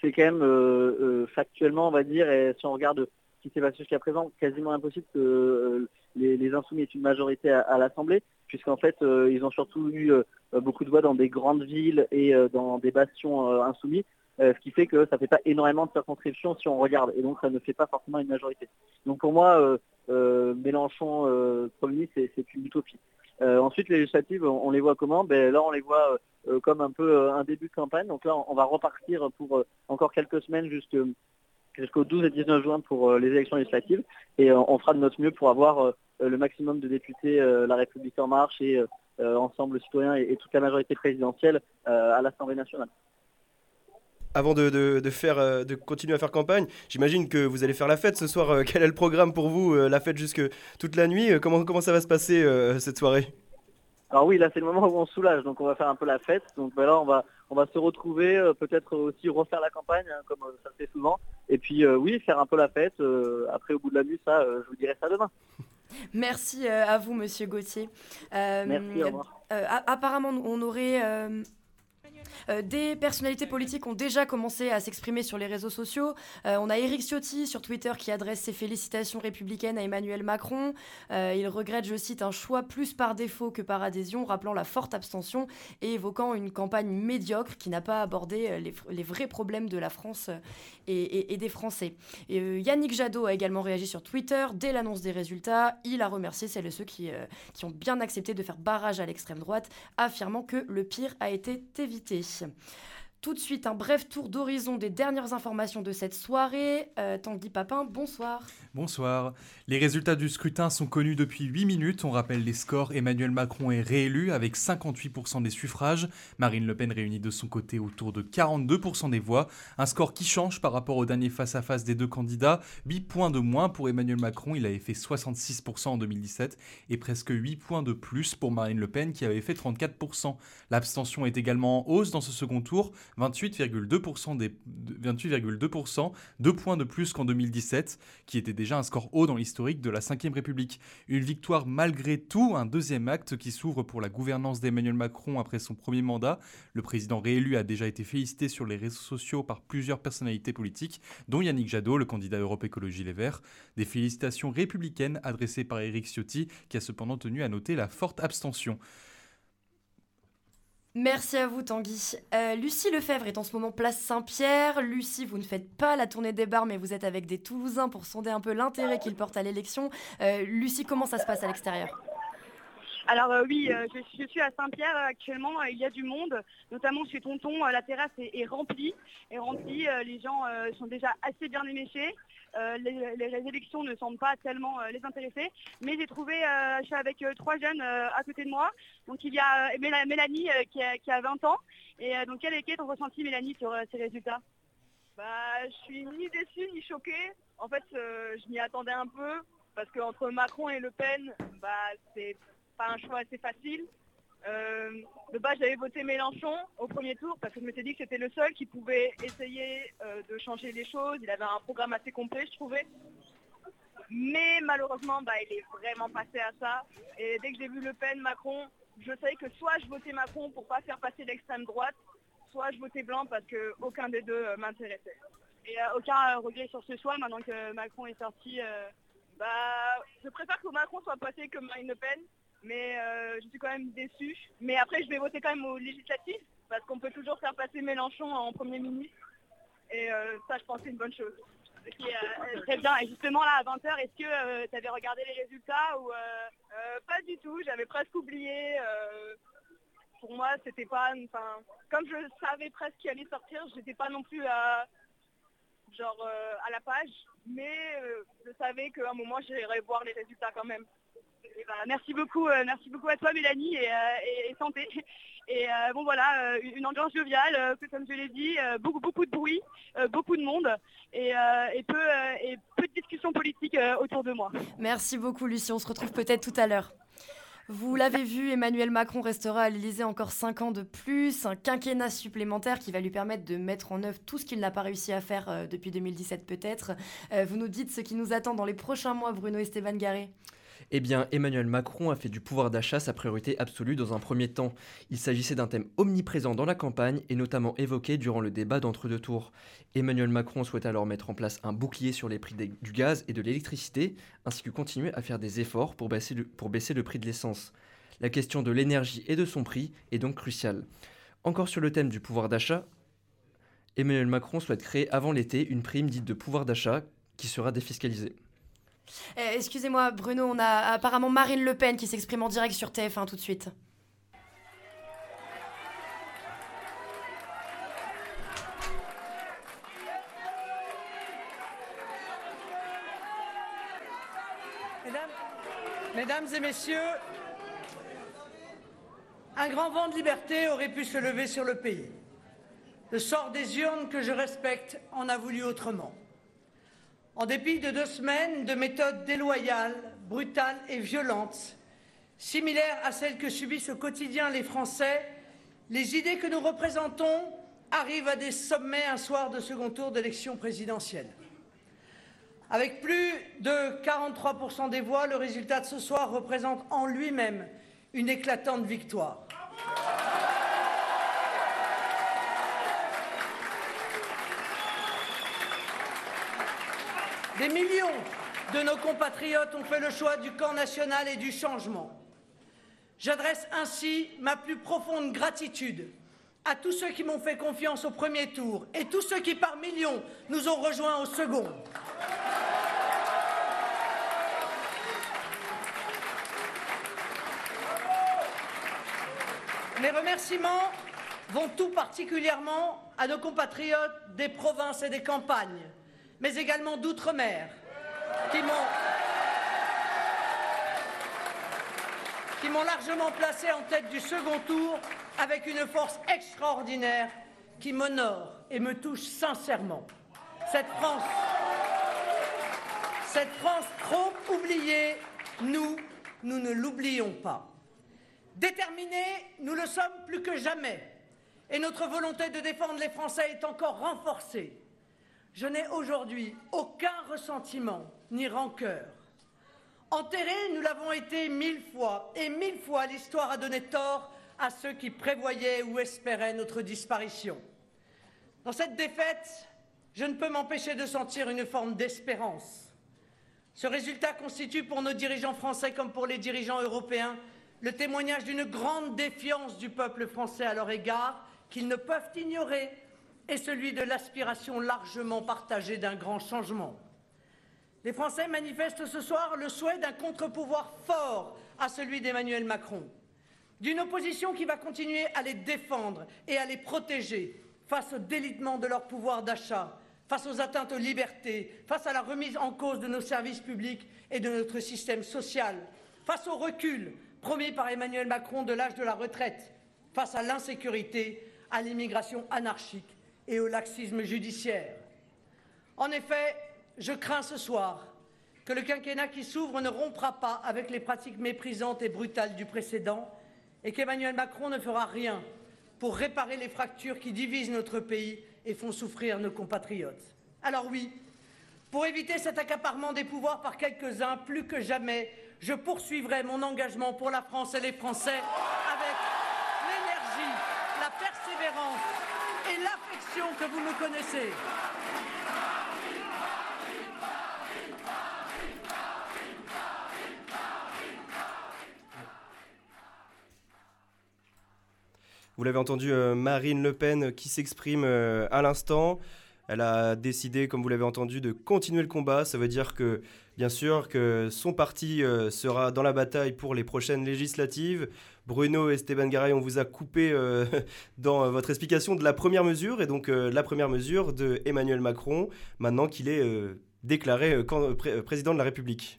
c'est quand même euh, euh, factuellement, on va dire, et si on regarde ce qui s'est passé jusqu'à présent, quasiment impossible que euh, les, insoumis aient une majorité à, l'Assemblée, puisqu'en fait, ils ont surtout eu beaucoup de voix dans des grandes villes et dans des bastions insoumis. ce qui fait que ça ne fait pas énormément de circonscriptions si on regarde, et donc ça ne fait pas forcément une majorité. Donc pour moi, Mélenchon Premier, c'est une utopie. ensuite, les législatives, on, les voit comment? Ben, Là, on les voit euh, comme un peu euh, un début de campagne. Donc là, on va repartir pour euh, encore quelques semaines jusqu'au 12 et 19 juin pour les élections législatives. Et on fera de notre mieux pour avoir le maximum de députés La République en marche et Ensemble citoyen et, toute la majorité présidentielle à l'Assemblée nationale. Avant de, faire, de continuer à faire campagne, j'imagine que vous allez faire la fête ce soir. Quel est le programme pour vous La fête jusque toute la nuit? Comment, comment ça va se passer cette soirée? Alors oui, là c'est le moment où on soulage, donc on va faire un peu la fête. Donc ben là on va on va se retrouver, euh, peut-être aussi refaire la campagne hein, comme euh, ça se fait souvent. Et puis euh, oui, faire un peu la fête. après au bout de la nuit, ça, je vous dirai ça demain. Merci à vous, Monsieur Gauthier. Merci. Au revoir. apparemment, on aurait Euh, des personnalités politiques ont déjà commencé à s'exprimer sur les réseaux sociaux. Euh, on a Éric Ciotti sur Twitter qui adresse ses félicitations républicaines à Emmanuel Macron. Euh, il regrette, je cite, un choix plus par défaut que par adhésion, rappelant la forte abstention et évoquant une campagne médiocre qui n'a pas abordé les, vrais problèmes de la France et, des Français. Yannick Jadot a également réagi sur Twitter dès l'annonce des résultats. Il a remercié celles et ceux qui ont bien accepté de faire barrage à l'extrême droite, affirmant que le pire a été évité. Paris. Tout de suite, un bref tour d'horizon des dernières informations de cette soirée. Euh, Tanguy Papin, bonsoir. Bonsoir. Les résultats du scrutin sont connus depuis 8 minutes. On rappelle les scores. Emmanuel Macron est réélu avec 58% des suffrages. Marine Le Pen réunit de son côté autour de 42% des voix. Un score qui change par rapport au dernier face-à-face des deux candidats. 8 points de moins pour Emmanuel Macron. Il avait fait 66% en 2017 et presque 8 points de plus pour Marine Le Pen qui avait fait 34%. L'abstention est également en hausse dans ce second tour. 28,2% des 28,2%, deux points de plus qu'en 2017, qui était déjà un score haut dans l'historique de la Ve République. Une victoire malgré tout, un deuxième acte qui s'ouvre pour la gouvernance d'Emmanuel Macron après son premier mandat. Le président réélu a déjà été félicité sur les réseaux sociaux par plusieurs personnalités politiques, dont Yannick Jadot, le candidat Europe Écologie Les Verts. Des félicitations républicaines adressées par Éric Ciotti, qui a cependant tenu à noter la forte abstention. Merci à vous Tanguy. Euh, Lucie Lefebvre est en ce moment place Saint-Pierre. Lucie, vous ne faites pas la tournée des bars, mais vous êtes avec des Toulousains pour sonder un peu l'intérêt qu'ils portent à l'élection. Euh, Lucie, comment ça se passe à l'extérieur? Alors euh, oui, je, suis à Saint-Pierre actuellement, il y a du monde, notamment chez Tonton, la terrasse est, remplie, est remplie, les gens sont déjà assez bien éméchés. Euh, les, élections ne semblent pas tellement euh, les intéresser. Mais j'ai trouvé, euh, je suis avec trois jeunes à côté de moi. Donc il y a Mélanie qui a, 20 ans. Et donc quel est ton ressenti Mélanie sur ces résultats? Bah, je suis ni déçue ni choquée. En fait, je m'y attendais un peu parce qu'entre Macron et Le Pen, bah, c'est pas un choix assez facile. Euh, de base, j'avais voté Mélenchon au premier tour parce que je m'étais dit que c'était le seul qui pouvait essayer euh, de changer les choses. Il avait un programme assez complet, je trouvais. Mais malheureusement, bah, il est vraiment passé à ça. Et dès que j'ai vu Le Pen, Macron, je savais que soit je votais Macron pour pas faire passer l'extrême droite, soit je votais blanc parce qu'aucun des deux euh, m'intéressait. Et aucun regret sur ce choix maintenant que Macron est sorti. bah, je préfère que Macron soit passé que Marine Le Pen mais euh, je suis quand même déçue. Mais après, je vais voter quand même aux législatives, parce qu'on peut toujours faire passer Mélenchon en Premier ministre. Et euh, ça, je pense, c'est une bonne chose. Euh, très bien. Et justement, là, à 20h, est-ce que tu avais regardé les résultats ou Pas du tout, j'avais presque oublié. pour moi, c'était pas... Enfin, comme je savais presque qu'il allait sortir, j'étais pas non plus à genre à la page, mais je savais qu'à un moment j'irais voir les résultats quand même. Eh ben, merci beaucoup, euh, merci beaucoup à toi Mélanie et, euh, santé. Et euh, bon voilà, une ambiance joviale, comme je l'ai dit, beaucoup de bruit, beaucoup de monde et, peu, de discussions politiques autour de moi. Merci beaucoup Lucie, on se retrouve peut-être tout à l'heure. Vous l'avez vu, Emmanuel Macron restera à l'Élysée encore 5 ans de plus, un quinquennat supplémentaire qui va lui permettre de mettre en œuvre tout ce qu'il n'a pas réussi à faire depuis 2017 peut-être. vous nous dites ce qui nous attend dans les prochains mois, Bruno Esteban Garé eh bien, Emmanuel Macron a fait du pouvoir d'achat sa priorité absolue dans un premier temps. Il s'agissait d'un thème omniprésent dans la campagne et notamment évoqué durant le débat d'entre-deux tours. Emmanuel Macron souhaite alors mettre en place un bouclier sur les prix du gaz et de l'électricité, ainsi que continuer à faire des efforts pour baisser le, pour baisser le prix de l'essence. La question de l'énergie et de son prix est donc cruciale. Encore sur le thème du pouvoir d'achat, Emmanuel Macron souhaite créer avant l'été une prime dite de pouvoir d'achat qui sera défiscalisée. Euh, excusez-moi, Bruno, on a apparemment Marine Le Pen qui s'exprime en direct sur TF1 tout de suite. mesdames et messieurs, un grand vent de liberté aurait pu se lever sur le pays. Le sort des urnes que je respecte en a voulu autrement. En dépit de deux semaines de méthodes déloyales, brutales et violentes, similaires à celles que subissent au quotidien les Français, les idées que nous représentons arrivent à des sommets un soir de second tour d'élection présidentielle. Avec plus de 43% des voix, le résultat de ce soir représente en lui-même une éclatante victoire. Des millions de nos compatriotes ont fait le choix du camp national et du changement. J'adresse ainsi ma plus profonde gratitude à tous ceux qui m'ont fait confiance au premier tour et tous ceux qui par millions nous ont rejoints au second. Mes remerciements vont tout particulièrement à nos compatriotes des provinces et des campagnes, mais également d'outre-mer, qui m'ont qui m'ont largement placé en tête du second tour avec une force extraordinaire qui m'honore et me touche sincèrement. Cette France, cette France trop oubliée, nous, nous ne l'oublions pas. Déterminés, nous le sommes plus que jamais. Et notre volonté de défendre les Français est encore renforcée. Je n'ai aujourd'hui aucun ressentiment ni rancœur. Enterrés, nous l'avons été mille fois, et mille fois l'histoire a donné tort à ceux qui prévoyaient ou espéraient notre disparition. Dans cette défaite, je ne peux m'empêcher de sentir une forme d'espérance. Ce résultat constitue pour nos dirigeants français comme pour les dirigeants européens le témoignage d'une grande défiance du peuple français à leur égard qu'ils ne peuvent ignorer et celui de l'aspiration largement partagée d'un grand changement. Les Français manifestent ce soir le souhait d'un contre-pouvoir fort à celui d'Emmanuel Macron, d'une opposition qui va continuer à les défendre et à les protéger face au délitement de leur pouvoir d'achat, face aux atteintes aux libertés, face à la remise en cause de nos services publics et de notre système social, face au recul promis par Emmanuel Macron de l'âge de la retraite, face à l'insécurité, à l'immigration anarchique et au laxisme judiciaire. En effet, je crains ce soir que le quinquennat qui s'ouvre ne rompra pas avec les pratiques méprisantes et brutales du précédent et qu'Emmanuel Macron ne fera rien pour réparer les fractures qui divisent notre pays et font souffrir nos compatriotes. Alors oui, pour éviter cet accaparement des pouvoirs par quelques-uns, plus que jamais, je poursuivrai mon engagement pour la France et les Français avec l'énergie, la persévérance et que vous me connaissez. Vous l'avez entendu, euh, Marine Le Pen qui s'exprime euh, à l'instant. Elle a décidé, comme vous l'avez entendu, de continuer le combat. Ça veut dire que, bien sûr, que son parti euh, sera dans la bataille pour les prochaines législatives. Bruno et Esteban Garay, on vous a coupé dans votre explication de la première mesure, et donc la première mesure de Emmanuel Macron, maintenant qu'il est déclaré président de la République.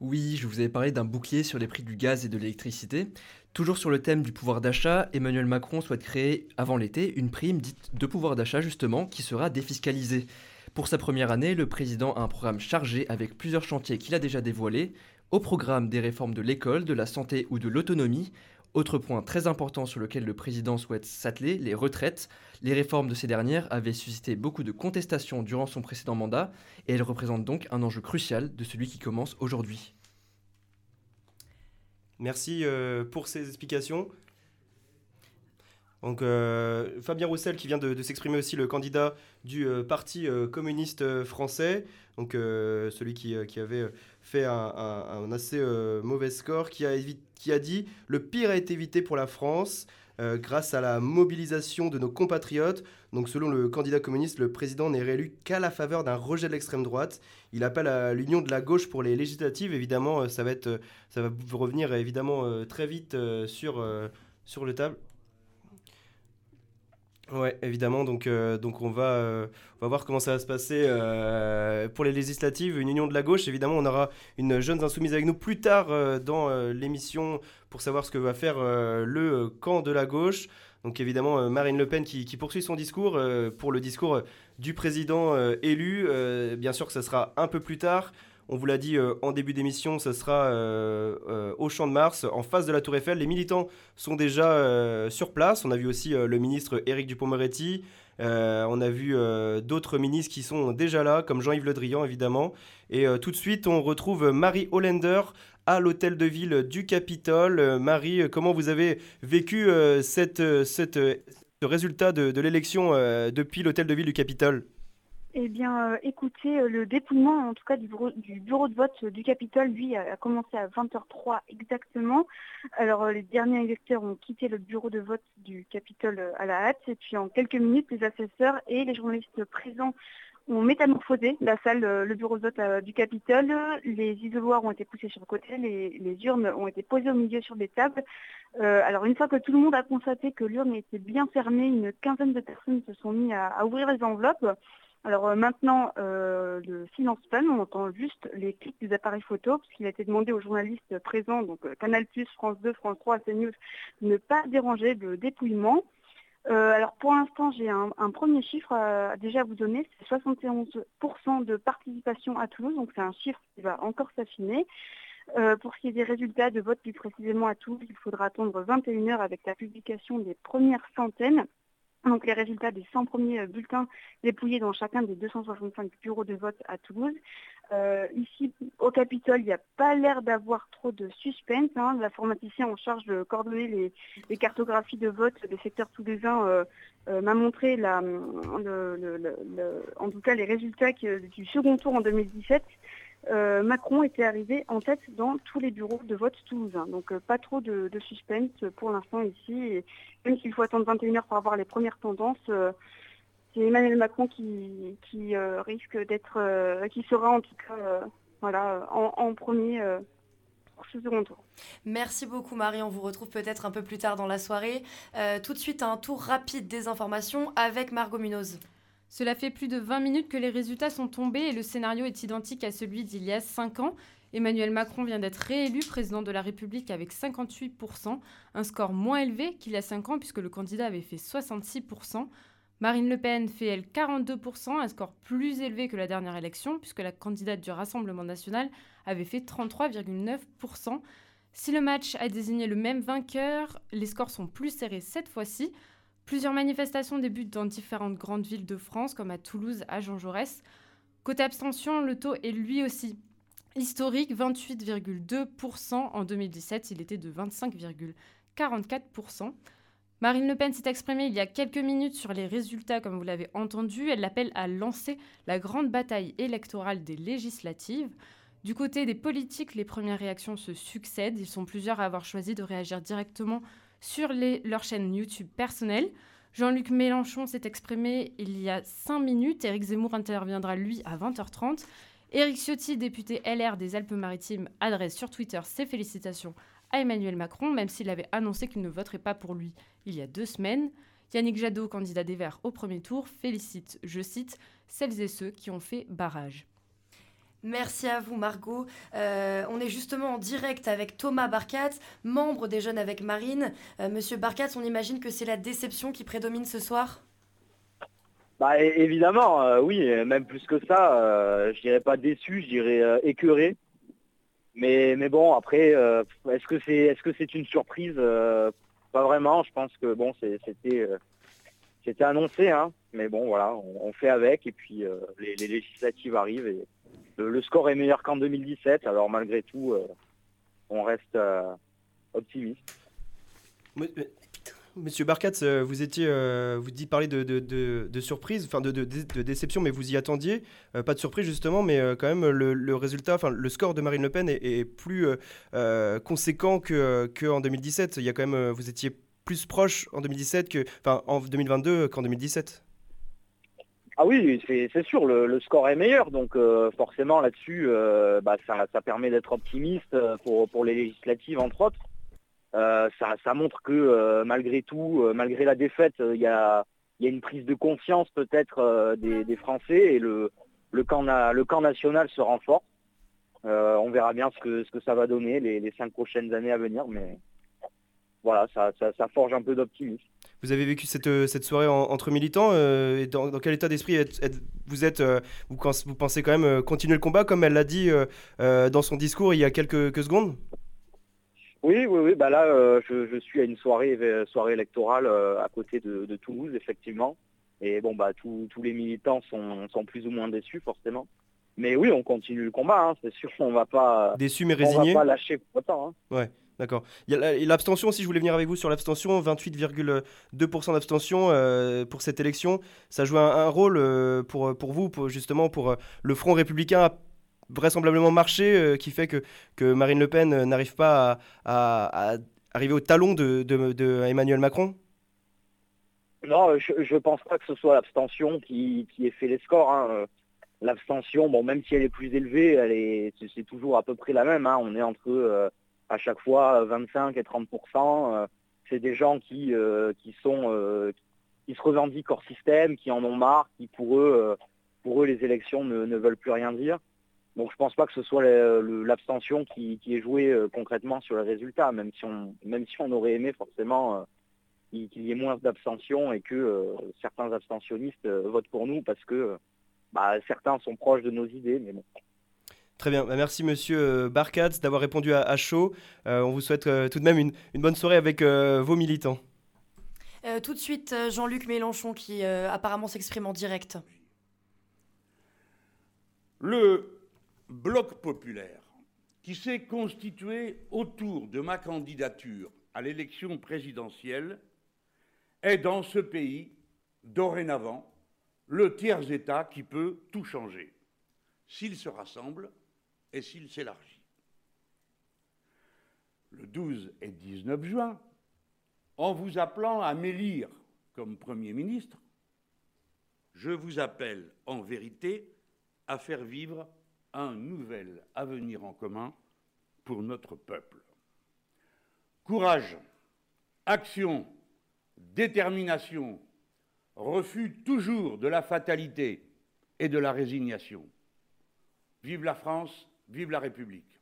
Oui, je vous avais parlé d'un bouclier sur les prix du gaz et de l'électricité. Toujours sur le thème du pouvoir d'achat, Emmanuel Macron souhaite créer avant l'été une prime dite de pouvoir d'achat justement qui sera défiscalisée. Pour sa première année, le président a un programme chargé avec plusieurs chantiers qu'il a déjà dévoilés, au programme des réformes de l'école, de la santé ou de l'autonomie. Autre point très important sur lequel le président souhaite s'atteler, les retraites. Les réformes de ces dernières avaient suscité beaucoup de contestations durant son précédent mandat et elles représentent donc un enjeu crucial de celui qui commence aujourd'hui. Merci euh, pour ces explications. Donc euh, Fabien Roussel qui vient de, s'exprimer aussi, le candidat du euh, Parti communiste français, donc celui qui, avait fait un, assez mauvais score, qui a, dit « Le pire a été évité pour la France ». Euh, grâce à la mobilisation de nos compatriotes. Donc selon le candidat communiste, le président n'est réélu qu'à la faveur d'un rejet de l'extrême droite. Il appelle à l'union de la gauche pour les législatives. Évidemment, euh, ça va, ça va revenir évidemment très vite sur, sur le table. Ouais, évidemment. Donc, euh, donc on, va, euh, on va voir comment ça va se passer euh, pour les législatives. Une union de la gauche, évidemment, on aura une jeune insoumise avec nous plus tard dans l'émission pour savoir ce que va faire le camp de la gauche. Donc évidemment, Marine Le Pen qui, qui poursuit son discours pour le discours du président élu. bien sûr que ça sera un peu plus tard. On vous l'a dit euh, en début d'émission, ce sera euh, euh, au Champ de Mars, en face de la Tour Eiffel. Les militants sont déjà sur place. On a vu aussi le ministre Éric Dupont-Moretti. on a vu d'autres ministres qui sont déjà là, comme Jean-Yves Le Drian, évidemment. Et tout de suite, on retrouve Marie Hollander à l'hôtel de ville du Capitole. Marie, comment vous avez vécu ce résultat de l'élection depuis l'hôtel de ville du Capitole? Eh bien, euh, écoutez, euh, le dépouillement, en tout cas du bureau, de vote du Capitole, lui, a, commencé à 20h03 exactement. Alors, euh, les derniers électeurs ont quitté le bureau de vote du Capitole euh, à la hâte. Et puis, en quelques minutes, les assesseurs et les journalistes présents ont métamorphosé la salle, euh, le bureau de vote euh, du Capitole. Les isoloirs ont été poussés sur le côté, les, urnes ont été posées au milieu sur des tables. Euh, alors une fois que tout le monde a constaté que l'urne était bien fermée, une quinzaine de personnes se sont mis à, à ouvrir les enveloppes. Alors euh, maintenant, euh, le silence plane, on entend juste les clics des appareils photo, puisqu'il a été demandé aux journalistes présents, donc euh, Canal+, France 2, France 3, CNews, de ne pas déranger le dépouillement. Alors pour l'instant, j'ai un, premier chiffre déjà à vous donner, c'est 71% de participation à Toulouse, donc c'est un chiffre qui va encore s'affiner. Pour ce qui est des résultats de vote plus précisément à Toulouse, il faudra attendre 21 heures avec la publication des premières centaines. Donc les résultats des 100 premiers euh, bulletins dépouillés dans chacun des 265 bureaux de vote à Toulouse. Euh, ici, au Capitole, il n'y a pas l'air d'avoir trop de suspense. Hein. L'informaticien en charge de coordonner les, cartographies de vote des secteurs toulousains euh, m'a montré en tout cas les résultats du second tour en 2017. Euh, Macron était arrivé en tête dans tous les bureaux de vote toulousains. Donc euh, pas trop de, suspense pour l'instant ici. Et même s'il faut attendre 21 heures pour avoir les premières tendances, euh, c'est Emmanuel Macron qui, risque d'être, qui sera en tout cas voilà, en, en premier pour ce second tour. Merci beaucoup Marie, on vous retrouve peut-être un peu plus tard dans la soirée. Tout de suite, un tour rapide des informations avec Margot Munoz. Cela fait plus de 20 minutes que les résultats sont tombés et le scénario est identique à celui d'il y a 5 ans. Emmanuel Macron vient d'être réélu président de la République avec 58%, un score moins élevé qu'il y a 5 ans puisque le candidat avait fait 66%. Marine Le Pen fait elle 42%, un score plus élevé que la dernière élection puisque la candidate du Rassemblement national avait fait 33,9%. Si le match a désigné le même vainqueur, les scores sont plus serrés cette fois-ci. Plusieurs manifestations débutent dans différentes grandes villes de France, comme à Toulouse, à Jean Jaurès. Côté abstention, le taux est lui aussi historique, 28,2%. En 2017, il était de 25,44%. Marine Le Pen s'est exprimée il y a quelques minutes sur les résultats, comme vous l'avez entendu. Elle l'appelle à lancer la grande bataille électorale des législatives. Du côté des politiques, les premières réactions se succèdent. Ils sont plusieurs à avoir choisi de réagir directement sur leur chaîne YouTube personnelle. Jean-Luc Mélenchon s'est exprimé il y a 5 minutes. Éric Zemmour interviendra, lui, à 20h30. Éric Ciotti, député LR des Alpes-Maritimes, adresse sur Twitter ses félicitations à Emmanuel Macron, même s'il avait annoncé qu'il ne voterait pas pour lui il y a deux semaines. Yannick Jadot, candidat des Verts au premier tour, félicite, je cite, celles et ceux qui ont fait barrage. Merci à vous Margot. Euh, on est justement en direct avec Thomas Barkat, membre des Jeunes avec Marine. Euh, Monsieur Barkat, on imagine que c'est la déception qui prédomine ce soir? Bah évidemment, euh, oui, même plus que ça, je dirais pas déçu, je dirais écœuré. Mais, bon, après, est-ce que c'est une surprise? Pas vraiment. Je pense que bon, c'était annoncé, hein. Mais bon, voilà, on, fait avec et puis les, législatives arrivent le, score est meilleur qu'en 2017. Alors malgré tout, euh, on reste euh, optimiste. Mo- Monsieur Barkat, euh, vous étiez, vous dites parler de, surprise, enfin de, déception, mais vous y attendiez. Pas de surprise justement, mais quand même le, résultat, enfin le score de Marine Le Pen est, plus conséquent que qu'en 2017. Il y a quand même, vous étiez plus proche en 2017 que, en 2022 qu'en 2017. Ah oui, c'est sûr, le, score est meilleur, donc euh, forcément là-dessus, euh, bah, ça, permet d'être optimiste euh, pour, les législatives, entre autres. Ça, montre que malgré tout, malgré la défaite, il y, a, une prise de conscience peut-être des, Français et le, camp, national se renforce. On verra bien ce que, ça va donner les, cinq prochaines années à venir, mais voilà, ça forge un peu d'optimisme. Vous avez vécu cette, euh, cette soirée en- entre militants euh, et dans, quel état d'esprit vous êtes euh, vous, pensez quand même continuer le combat comme elle l'a dit dans son discours il y a quelques, secondes? Oui, oui, oui. Bah là, je, suis à une soirée, soirée électorale à côté de, Toulouse, effectivement. Et bon, bah tous tous les militants sont, sont plus ou moins déçus, forcément. Mais oui, on continue le combat. hein, c'est sûr, on va pas. Déçus mais on va pas lâcher pour autant. hein. Ouais. D'accord. L'abstention aussi, je voulais venir avec vous sur l'abstention, 28,2% d'abstention euh, pour cette élection. Ça joue un, rôle euh, pour, pour vous, justement, pour euh, le Front républicain a vraisemblablement marché, qui fait que, que Marine Le Pen n'arrive pas à, arriver au talon de, de, Emmanuel Macron? Non, je ne pense pas que ce soit l'abstention qui, qui ait fait les scores. Hein. L'abstention, bon, même si elle est plus élevée, c'est toujours à peu près la même. Hein. On est entre à chaque fois 25 et 30% euh, C'est des gens qui, euh, sont euh, se revendiquent hors système, qui en ont marre, qui pour eux, les élections ne, veulent plus rien dire. Donc je pense pas que ce soit l'abstention qui, qui, est jouée concrètement sur les résultats, même si on, même si on aurait aimé forcément qu'il y ait moins d'abstention et que certains abstentionnistes votent pour nous parce que bah, certains sont proches de nos idées. Mais bon. Très bien, bah, merci monsieur euh, Barkatz d'avoir répondu à, chaud. Euh, on vous souhaite euh, tout de même une, bonne soirée avec vos militants. tout de suite, Jean-Luc Mélenchon qui apparemment s'exprime en direct. Le bloc populaire qui s'est constitué autour de ma candidature à l'élection présidentielle est dans ce pays, dorénavant, le tiers-État qui peut tout changer. S'il se rassemble, et s'il s'élargit. Le 12 et 19 juin, en vous appelant à m'élire comme Premier ministre, je vous appelle en vérité à faire vivre un nouvel avenir en commun pour notre peuple. Courage, action, détermination, refus toujours de la fatalité et de la résignation. Vive la France, Vive la République.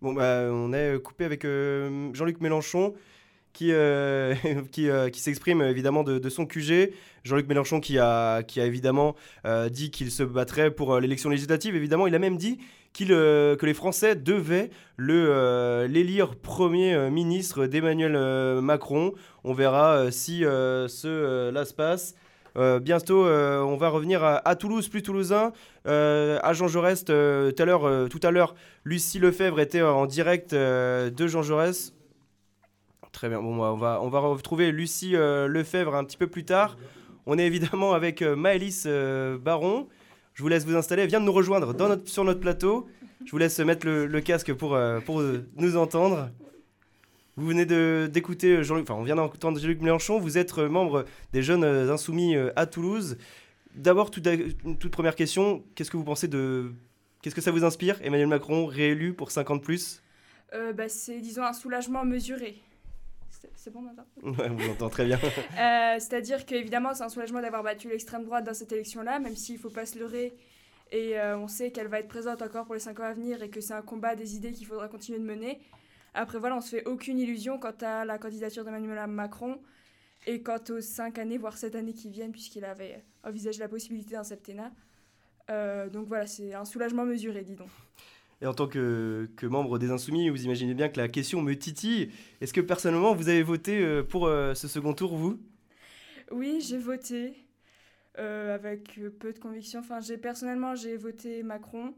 On bah, est coupé avec euh, Jean-Luc Mélenchon qui, euh, euh, qui s'exprime évidemment de, son QG. Jean-Luc Mélenchon qui a, qui a évidemment dit qu'il se battrait pour l'élection législative. Évidemment, il a même dit que les Français devaient l'élire Premier ministre d'Emmanuel Macron. On verra si cela se passe. bientôt, on va revenir à, Toulouse, plus toulousain. à Jean Jaurès, tout à l'heure, Lucie Lefebvre était en direct de Jean Jaurès. Très bien. Bon, on va, on va retrouver Lucie Lefebvre un petit peu plus tard. On est évidemment avec Maëlys Baron. Je vous laisse vous installer. Elle vient de nous rejoindre sur notre plateau. Je vous laisse mettre le, casque pour, pour nous entendre. Vous venez d'écouter Jean-Luc, enfin on vient d'entendre Jean-Luc Mélenchon, vous êtes euh, membre des Jeunes Insoumis euh, à Toulouse. D'abord, toute, première question, qu'est-ce que vous pensez de... Qu'est-ce que ça vous inspire, Emmanuel Macron réélu pour 50 plus? Euh, bah, C'est, disons, un soulagement mesuré. C'est bon, maintenant Ouais, on vous entend très bien. c'est-à-dire qu'évidemment, c'est un soulagement d'avoir battu l'extrême droite dans cette élection-là, même s'il ne faut pas se leurrer. Et on sait qu'elle va être présente encore pour les 5 ans à venir et que c'est un combat des idées qu'il faudra continuer de mener. Après, voilà, on se fait aucune illusion quant à la candidature d'Emmanuel Macron et quant aux cinq années, voire sept années qui viennent, puisqu'il avait envisagé la possibilité d'un septennat. Euh, donc voilà, c'est un soulagement mesuré, dis donc. Et en tant que, membre des Insoumis, vous imaginez bien que la question me titille. Est-ce que personnellement, vous avez voté euh, pour euh, ce second tour, vous? Oui, j'ai voté avec peu de conviction. Enfin, j'ai personnellement, j'ai voté Macron.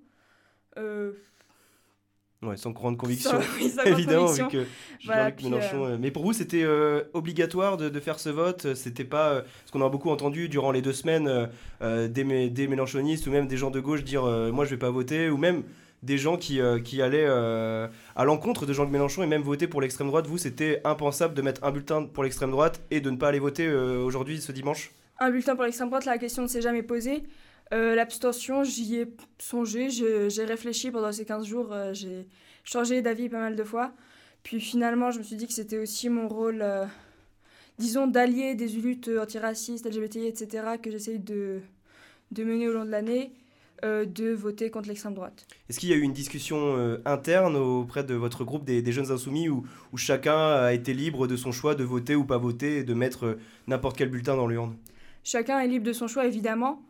Ouais, sans grande conviction, évidemment, vu que Jean-Luc Mélenchon. Euh, mais pour vous, c'était euh, obligatoire de, faire ce vote? C'était pas euh, ce qu'on a beaucoup entendu durant les deux semaines des, des Mélenchonistes ou même des gens de gauche dire moi je vais pas voter ou même des gens qui, qui allaient à l'encontre de Jean-Luc Mélenchon et même voter pour l'extrême droite. Vous, c'était impensable de mettre un bulletin pour l'extrême droite et de ne pas aller voter aujourd'hui, ce dimanche? Un bulletin pour l'extrême droite, la question ne s'est jamais posée. Euh, l'abstention, j'y ai songé, j'ai réfléchi pendant ces 15 jours, euh, j'ai changé d'avis pas mal de fois. Puis finalement, je me suis dit que c'était aussi mon rôle, euh, disons, d'allier des luttes antiracistes, LGBTI, etc., que j'essaye de, de mener au long de l'année, de voter contre l'extrême droite. Est-ce qu'il y a eu une discussion interne auprès de votre groupe des, des Jeunes Insoumis où, où, chacun a été libre de son choix de voter ou pas voter et de mettre n'importe quel bulletin dans l'urne? Chacun est libre de son choix, évidemment.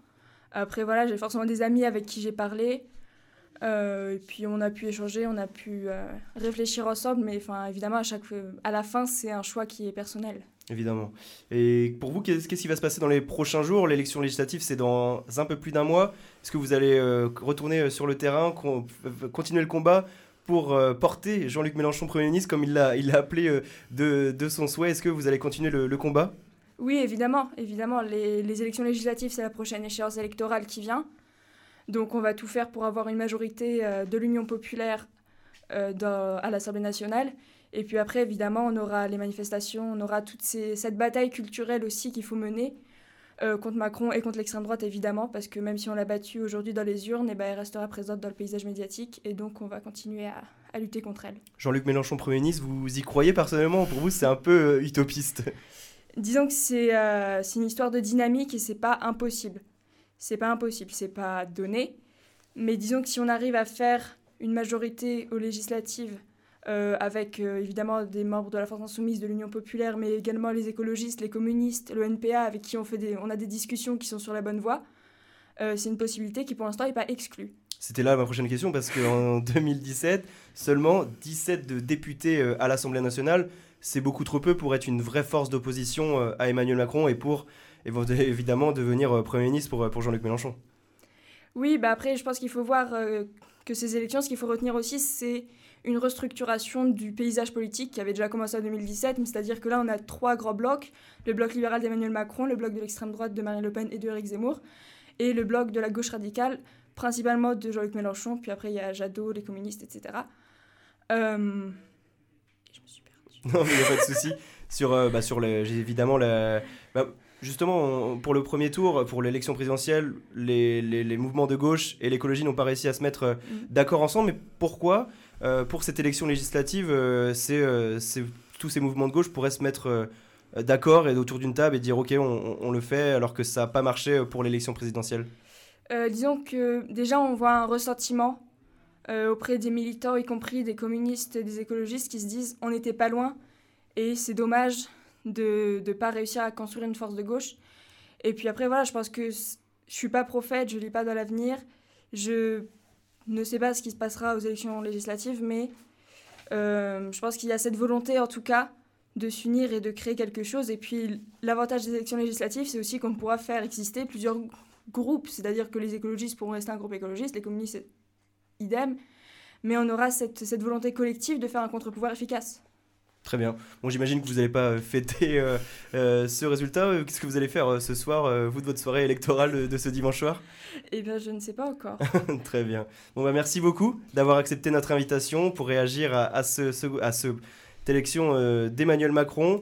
Après, voilà, j'ai forcément des amis avec qui j'ai parlé. Euh, et puis on a pu échanger, on a pu euh, réfléchir ensemble, mais enfin évidemment à chaque à la fin c'est un choix qui est personnel. Évidemment. Et pour vous, qu'est-ce qui va se passer dans les prochains jours? L'élection législative, c'est dans un peu plus d'un mois. Est-ce que vous allez retourner sur le terrain, continuer le combat pour porter Jean-Luc Mélenchon Premier ministre, comme il l'a appelé de, son souhait? Est-ce que vous allez continuer le combat? Oui, évidemment, évidemment. Les, élections législatives, c'est la prochaine échéance électorale qui vient. Donc on va tout faire pour avoir une majorité euh, de l'Union populaire euh, à l'Assemblée nationale. Et puis après, évidemment, on aura les manifestations, on aura toute cette bataille culturelle aussi qu'il faut mener euh, contre Macron et contre l'extrême droite, évidemment, parce que même si on l'a battu aujourd'hui dans les urnes, eh ben, elle restera présente dans le paysage médiatique. Et donc on va continuer à, à lutter contre elle. Jean-Luc Mélenchon, Premier ministre, vous y croyez personnellement Pour vous, c'est un peu utopiste? Disons que euh, c'est une histoire de dynamique et c'est pas impossible. C'est pas impossible, c'est pas donné. Mais disons que si on arrive à faire une majorité aux législatives euh, avec euh, évidemment des membres de la France insoumise, de l'Union populaire, mais également les écologistes, les communistes, le NPA, avec qui on, fait des, on a des discussions qui sont sur la bonne voie, c'est une possibilité qui pour l'instant n'est pas exclue. C'était là ma prochaine question parce qu'en 2017, seulement 17 de députés à l'Assemblée nationale c'est beaucoup trop peu pour être une vraie force d'opposition euh, à Emmanuel Macron et pour évidemment devenir euh, Premier ministre pour, euh, pour Jean-Luc Mélenchon. Oui, bah après, je pense qu'il faut voir que ces élections, ce qu'il faut retenir aussi, c'est une restructuration du paysage politique qui avait déjà commencé en 2017, c'est-à-dire que là, on a trois grands blocs, le bloc libéral d'Emmanuel Macron, le bloc de l'extrême droite de Marine Le Pen et de Eric Zemmour, et le bloc de la gauche radicale, principalement de Jean-Luc Mélenchon, puis après il y a Jadot, les communistes, etc. Euh, Non, mais il n'y a pas de souci. Sur, euh, bah, sur les, évidemment, bah, justement, pour le premier tour, pour l'élection présidentielle, les, les, mouvements de gauche et l'écologie n'ont pas réussi à se mettre euh, mm. d'accord ensemble. Mais pourquoi, pour cette élection législative, c'est, tous ces mouvements de gauche pourraient se mettre d'accord et autour d'une table et dire ok, on, le fait alors que ça n'a pas marché pour l'élection présidentielle Disons que déjà, on voit un ressentiment euh, auprès des militants, y compris des communistes et des écologistes, qui se disent on n'était pas loin et c'est dommage de ne pas réussir à construire une force de gauche. Et puis après, voilà, je pense que je suis pas prophète, je lis pas dans l'avenir, ne sais pas ce qui se passera aux élections législatives, mais euh, je pense qu'il y a cette volonté, en tout cas, de s'unir et de créer quelque chose. Et puis, l'avantage des élections législatives, c'est aussi qu'on pourra faire exister plusieurs groupes, c'est-à-dire que les écologistes pourront rester un groupe écologiste, les communistes idem, mais on aura cette, cette volonté collective de faire un contre-pouvoir efficace. Très bien. Bon, j'imagine que vous n'allez pas euh, fêter euh, euh, ce résultat. Qu'est-ce que vous allez faire ce soir, vous, de votre soirée électorale de, ce dimanche soir? Eh bien, je ne sais pas encore. Très bien. Bon, bah, merci beaucoup d'avoir accepté notre invitation pour réagir à, à, ce, à cette élection d'Emmanuel Macron.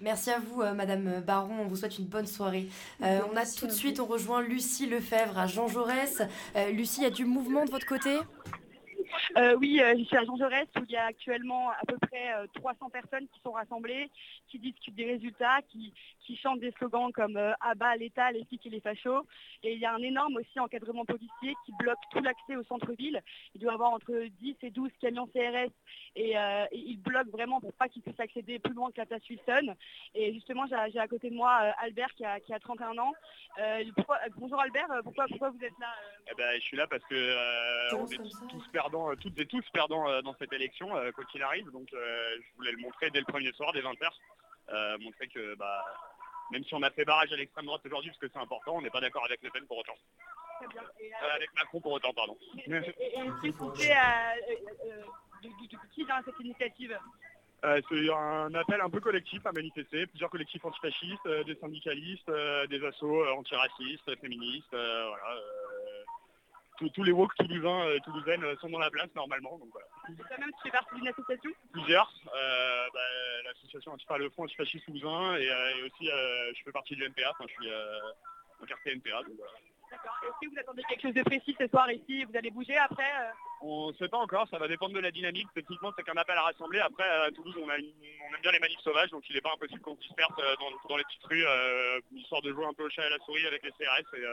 Merci à vous, Madame Baron. On vous souhaite une bonne soirée. on a tout de suite, on rejoint Lucie Lefebvre à Jean Jaurès. Lucie, il y a du mouvement de votre côté? Euh, oui, euh, je suis à Jean Jaurès où il y a actuellement à peu près 300 euh, personnes qui sont rassemblées, qui discutent des résultats, qui, chantent des slogans comme Abat l'État, les flics et les fachos. Et il y a un énorme aussi encadrement policier qui bloque tout l'accès au centre-ville. Il doit y avoir entre 10 et 12 camions CRS et, il bloque vraiment pour pas qu'ils puissent accéder plus loin que la place Wilson. Et justement, j'ai à côté de moi Albert qui a, 31 ans. bonjour Albert, pourquoi, vous êtes là eh ben, Je suis là parce que on est tous perdants euh, toutes et tous perdants euh, dans cette élection, euh, quoi qu'il arrive. Donc je voulais le montrer dès le premier soir, dès 20h. montrer que bah, même si on a fait barrage à l'extrême droite aujourd'hui parce que c'est important, on n'est pas d'accord avec Le Pen pour autant. avec Macron pour autant, pardon. Et, et, qui dans cette initiative? C'est un appel un peu collectif à manifester, plusieurs collectifs antifascistes, des syndicalistes, des assos antiracistes, féministes, voilà, tous, les woke toulousains et euh, toulousaines euh, sont dans la place normalement. Donc voilà. même tu fais partie d'une association? Plusieurs. Euh, bah, l'association enfin, le Front Antifasciste Toulousain et, aussi je fais partie du NPA, enfin je suis en quartier NPA. D'accord. Est-ce que vous attendez quelque chose de précis ce soir ici? Vous allez bouger après On ne sait pas encore, ça va dépendre de la dynamique. Techniquement, c'est qu'un appel à rassembler. Après, à Toulouse, on, aime bien les manifs sauvages, donc il n'est pas impossible qu'on se disperse dans, les petites rues, histoire de jouer un peu au chat et à la souris avec les CRS. Et,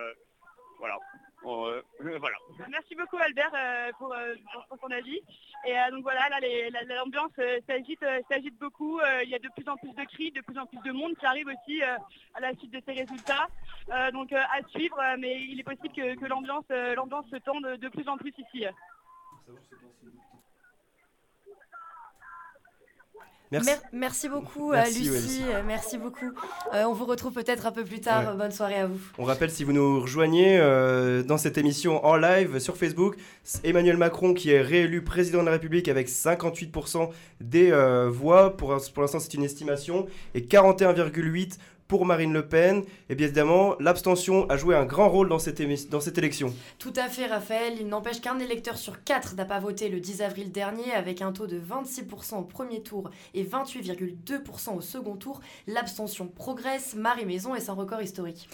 voilà. Euh, voilà. Merci beaucoup Albert euh, pour, euh, ton avis. Et donc voilà, là l'ambiance s'agite beaucoup. Il y a de plus en plus de cris, de plus en plus de monde qui arrive aussi à la suite de ces résultats. donc à suivre, mais il est possible que, l'ambiance se tende de plus en plus ici. Merci, beaucoup à Lucie, merci beaucoup. on vous retrouve peut-être un peu plus tard. Bonne soirée à vous. On rappelle si vous nous rejoignez dans cette émission en live sur Facebook, Emmanuel Macron qui est réélu président de la République avec 58% des voix. Pour, pour l'instant, c'est une estimation et 41,8% pour Marine Le Pen. Et bien évidemment, l'abstention a joué un grand rôle dans cette, élection. Tout à fait, Raphaël. Il n'empêche qu'un électeur sur quatre n'a pas voté le 10 avril dernier, avec un taux de 26% au premier tour et 28,2% au second tour. L'abstention progresse. Marie Maison est son record historique.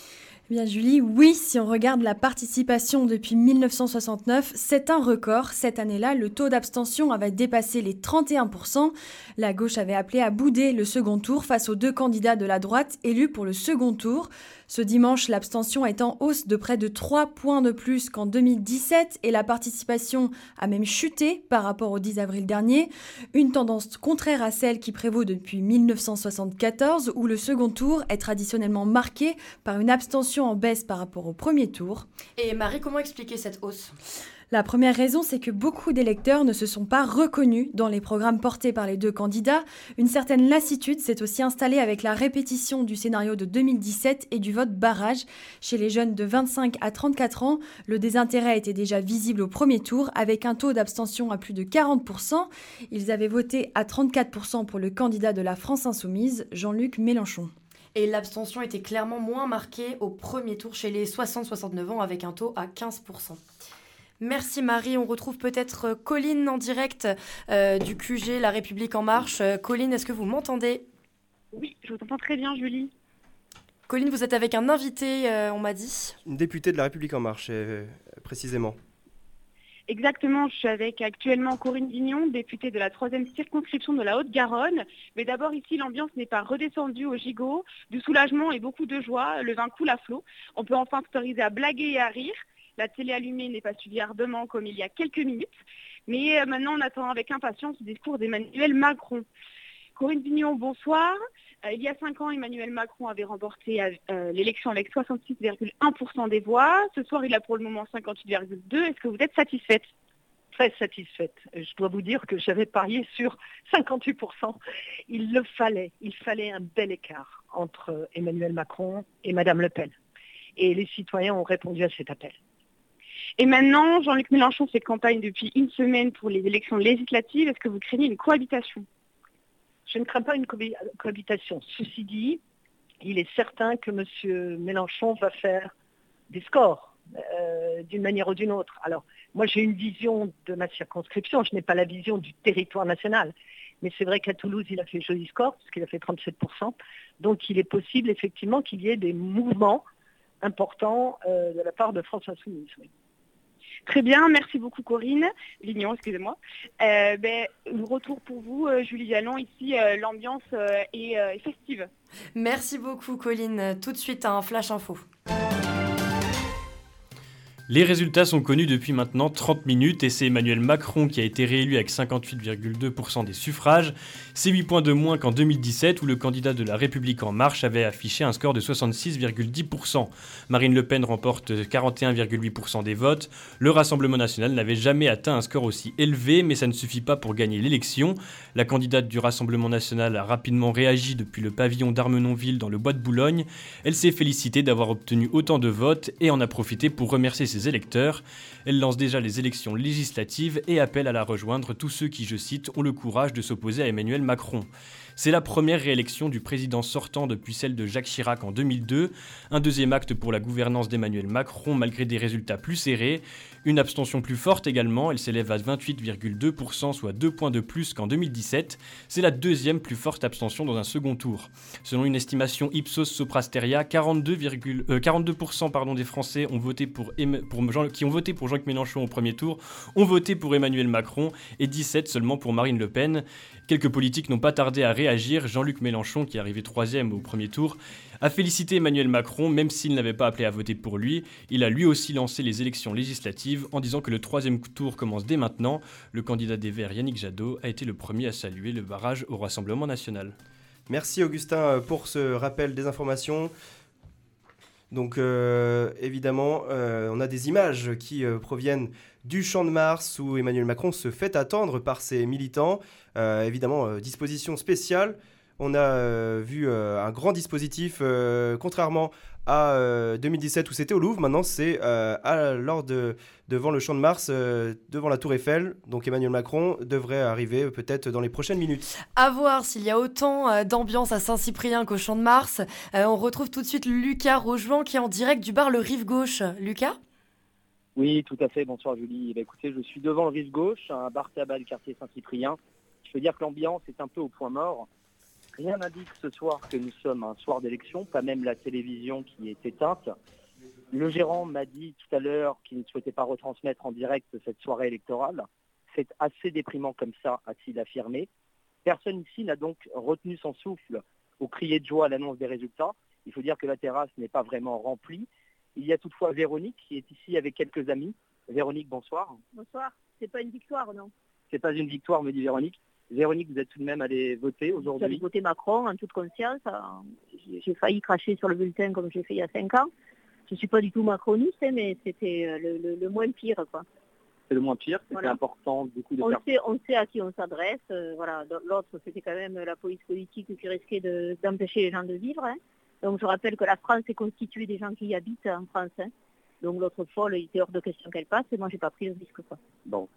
Bien Julie, oui, si on regarde la participation depuis 1969, c'est un record. Cette année-là, le taux d'abstention avait dépassé les 31%. La gauche avait appelé à bouder le second tour face aux deux candidats de la droite élus pour le second tour. Ce dimanche, l'abstention est en hausse de près de 3 points de plus qu'en 2017 et la participation a même chuté par rapport au 10 avril dernier, une tendance contraire à celle qui prévaut depuis 1974 où le second tour est traditionnellement marqué par une abstention en baisse par rapport au premier tour. Et Marie, comment expliquer cette hausse? La première raison, c'est que beaucoup d'électeurs ne se sont pas reconnus dans les programmes portés par les deux candidats. Une certaine lassitude s'est aussi installée avec la répétition du scénario de 2017 et du vote barrage. Chez les jeunes de 25 à 34 ans, le désintérêt était déjà visible au premier tour avec un taux d'abstention à plus de 40%. Ils avaient voté à 34% pour le candidat de la France insoumise, Jean-Luc Mélenchon. Et l'abstention était clairement moins marquée au premier tour chez les 60-69 ans avec un taux à 15%. Merci Marie. On retrouve peut-être euh, Colline en direct euh, du QG La République En Marche. Euh, Colline, est-ce que vous m'entendez? Oui, je vous entends très bien, Julie. Colline, vous êtes avec un invité, on m'a dit. Une députée de La République En Marche, précisément. Exactement, je suis avec actuellement Corinne Dignon, députée de la troisième circonscription de la Haute-Garonne. Mais d'abord ici, l'ambiance n'est pas redescendue au gigot, du soulagement et beaucoup de joie. Le vin coule à flot. On peut enfin s'autoriser à blaguer et à rire. La télé allumée n'est pas suivie ardemment comme il y a quelques minutes, mais euh, maintenant on attend avec impatience le discours d'Emmanuel Macron. Corinne Vignon, bonsoir. Euh, il y a cinq ans, Emmanuel Macron avait remporté euh, l'élection avec 66,1% des voix. Ce soir, il a pour le moment 58,2%. Est-ce que vous êtes satisfaite? Très satisfaite. Je dois vous dire que j'avais parié sur 58%. Il le fallait. Il fallait un bel écart entre Emmanuel Macron et Madame Le Pen. Et les citoyens ont répondu à cet appel. Et maintenant, Jean-Luc Mélenchon fait campagne depuis une semaine pour les élections législatives. Est-ce que vous craignez une cohabitation? Je ne crains pas une cohabitation. Ceci dit, il est certain que M. Mélenchon va faire des scores euh, d'une manière ou d'une autre. Alors, moi, j'ai une vision de ma circonscription. Je n'ai pas la vision du territoire national. Mais c'est vrai qu'à Toulouse, il a fait joli score, puisqu'il a fait 37%. Donc, il est possible, effectivement, qu'il y ait des mouvements importants euh, de la part de France Insoumise. Très bien, merci beaucoup Corinne. Vignon, excusez-moi. Euh, ben, retour pour vous, euh, Julie Jallon. Ici, euh, l'ambiance est, est festive. Merci beaucoup Colline. Tout de suite, un flash info. Les résultats sont connus depuis maintenant 30 minutes et c'est Emmanuel Macron qui a été réélu avec 58,2% des suffrages. C'est 8 points de moins qu'en 2017 où le candidat de la République en marche avait affiché un score de 66,10%. Marine Le Pen remporte 41,8% des votes. Le Rassemblement national n'avait jamais atteint un score aussi élevé mais ça ne suffit pas pour gagner l'élection. La candidate du Rassemblement national a rapidement réagi depuis le pavillon d'Armenonville dans le bois de Boulogne. Elle s'est félicitée d'avoir obtenu autant de votes et en a profité pour remercier ses électeurs. Elle lance déjà les élections législatives et appelle à la rejoindre tous ceux qui, je cite, ont le courage de s'opposer à Emmanuel Macron. C'est la première réélection du président sortant depuis celle de Jacques Chirac en 2002, un deuxième acte pour la gouvernance d'Emmanuel Macron malgré des résultats plus serrés, une abstention plus forte également, elle s'élève à 28,2%, soit 2 points de plus qu'en 2017. C'est la deuxième plus forte abstention dans un second tour. Selon une estimation Ipsos Soprasteria, 42, 42% euh, pardon, des Français qui ont voté pour Jean-Luc Mélenchon au premier tour ont voté pour Emmanuel Macron et 17 seulement pour Marine Le Pen. Quelques politiques n'ont pas tardé à réagir. Jean-Luc Mélenchon, qui est arrivé troisième au premier tour, a félicité Emmanuel Macron, même s'il n'avait pas appelé à voter pour lui. Il a lui aussi lancé les élections législatives en disant que le troisième tour commence dès maintenant. Le candidat des Verts, Yannick Jadot, a été le premier à saluer le barrage au Rassemblement national. Merci Augustin pour ce rappel des informations. Donc évidemment, on a des images qui proviennent du Champ de Mars où Emmanuel Macron se fait attendre par ses militants. Évidemment, disposition spéciale. On a vu un grand dispositif, contrairement à 2017 euh, où c'était au Louvre. Maintenant, c'est euh, lors de, devant le Champ de Mars, euh, devant la Tour Eiffel. Donc Emmanuel Macron devrait arriver peut-être dans les prochaines minutes. À voir s'il y a autant d'ambiance à Saint-Cyprien qu'au Champ de Mars. on retrouve tout de suite Lucas Rojuan qui est en direct du bar Le Rive Gauche. Lucas? Oui, tout à fait. Bonsoir Julie. Bah, écoutez, je suis devant le Rive Gauche, un bar tabac du quartier Saint-Cyprien. Je veux dire que l'ambiance est un peu au point mort. Rien n'indique ce soir que nous sommes un soir d'élection, pas même la télévision qui est éteinte. Le gérant m'a dit tout à l'heure qu'il ne souhaitait pas retransmettre en direct cette soirée électorale. C'est assez déprimant comme ça, a-t-il affirmé. Personne ici n'a donc retenu son souffle au crier de joie à l'annonce des résultats. Il faut dire que la terrasse n'est pas vraiment remplie. Il y a toutefois Véronique qui est ici avec quelques amis. Véronique, bonsoir. Bonsoir. C'est pas une victoire, non? C'est pas une victoire, me dit Véronique. Véronique, vous êtes tout de même allé voter aujourd'hui J'allais voter Macron en toute conscience. J'ai failli cracher sur le bulletin comme j'ai fait il y a cinq ans. Je ne suis pas du tout macroniste, hein, mais c'était euh, le, moins pire. C'est le moins pire, c'est important du coup de on sait, on sait à qui on s'adresse. Euh, voilà. L'autre, c'était quand même la police politique qui risquait d'empêcher les gens de vivre. Hein. Donc je rappelle que la France est constituée des gens qui y habitent en France. Hein. Donc l'autre folle, il était hors de question qu'elle passe et moi j'ai pas pris le risque. Quoi. Bon,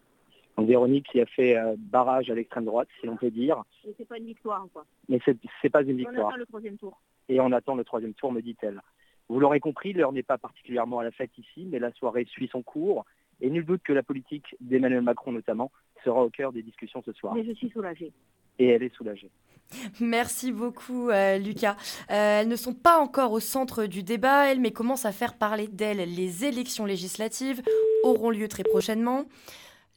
donc Véronique qui a fait euh, barrage à l'extrême droite, si l'on peut dire. Mais c'est pas une victoire, quoi. Mais c'est, n'est pas une victoire. On attend le troisième tour. Et on attend le troisième tour, me dit-elle. Vous l'aurez compris, l'heure n'est pas particulièrement à la fête ici, mais la soirée suit son cours. Et nul doute que la politique d'Emmanuel Macron notamment sera au cœur des discussions ce soir. Mais je suis soulagée. Et elle est soulagée. Merci beaucoup, euh, Lucas. Euh, elles ne sont pas encore au centre du débat, elles, mais commencent à faire parler d'elles. Les élections législatives auront lieu très prochainement.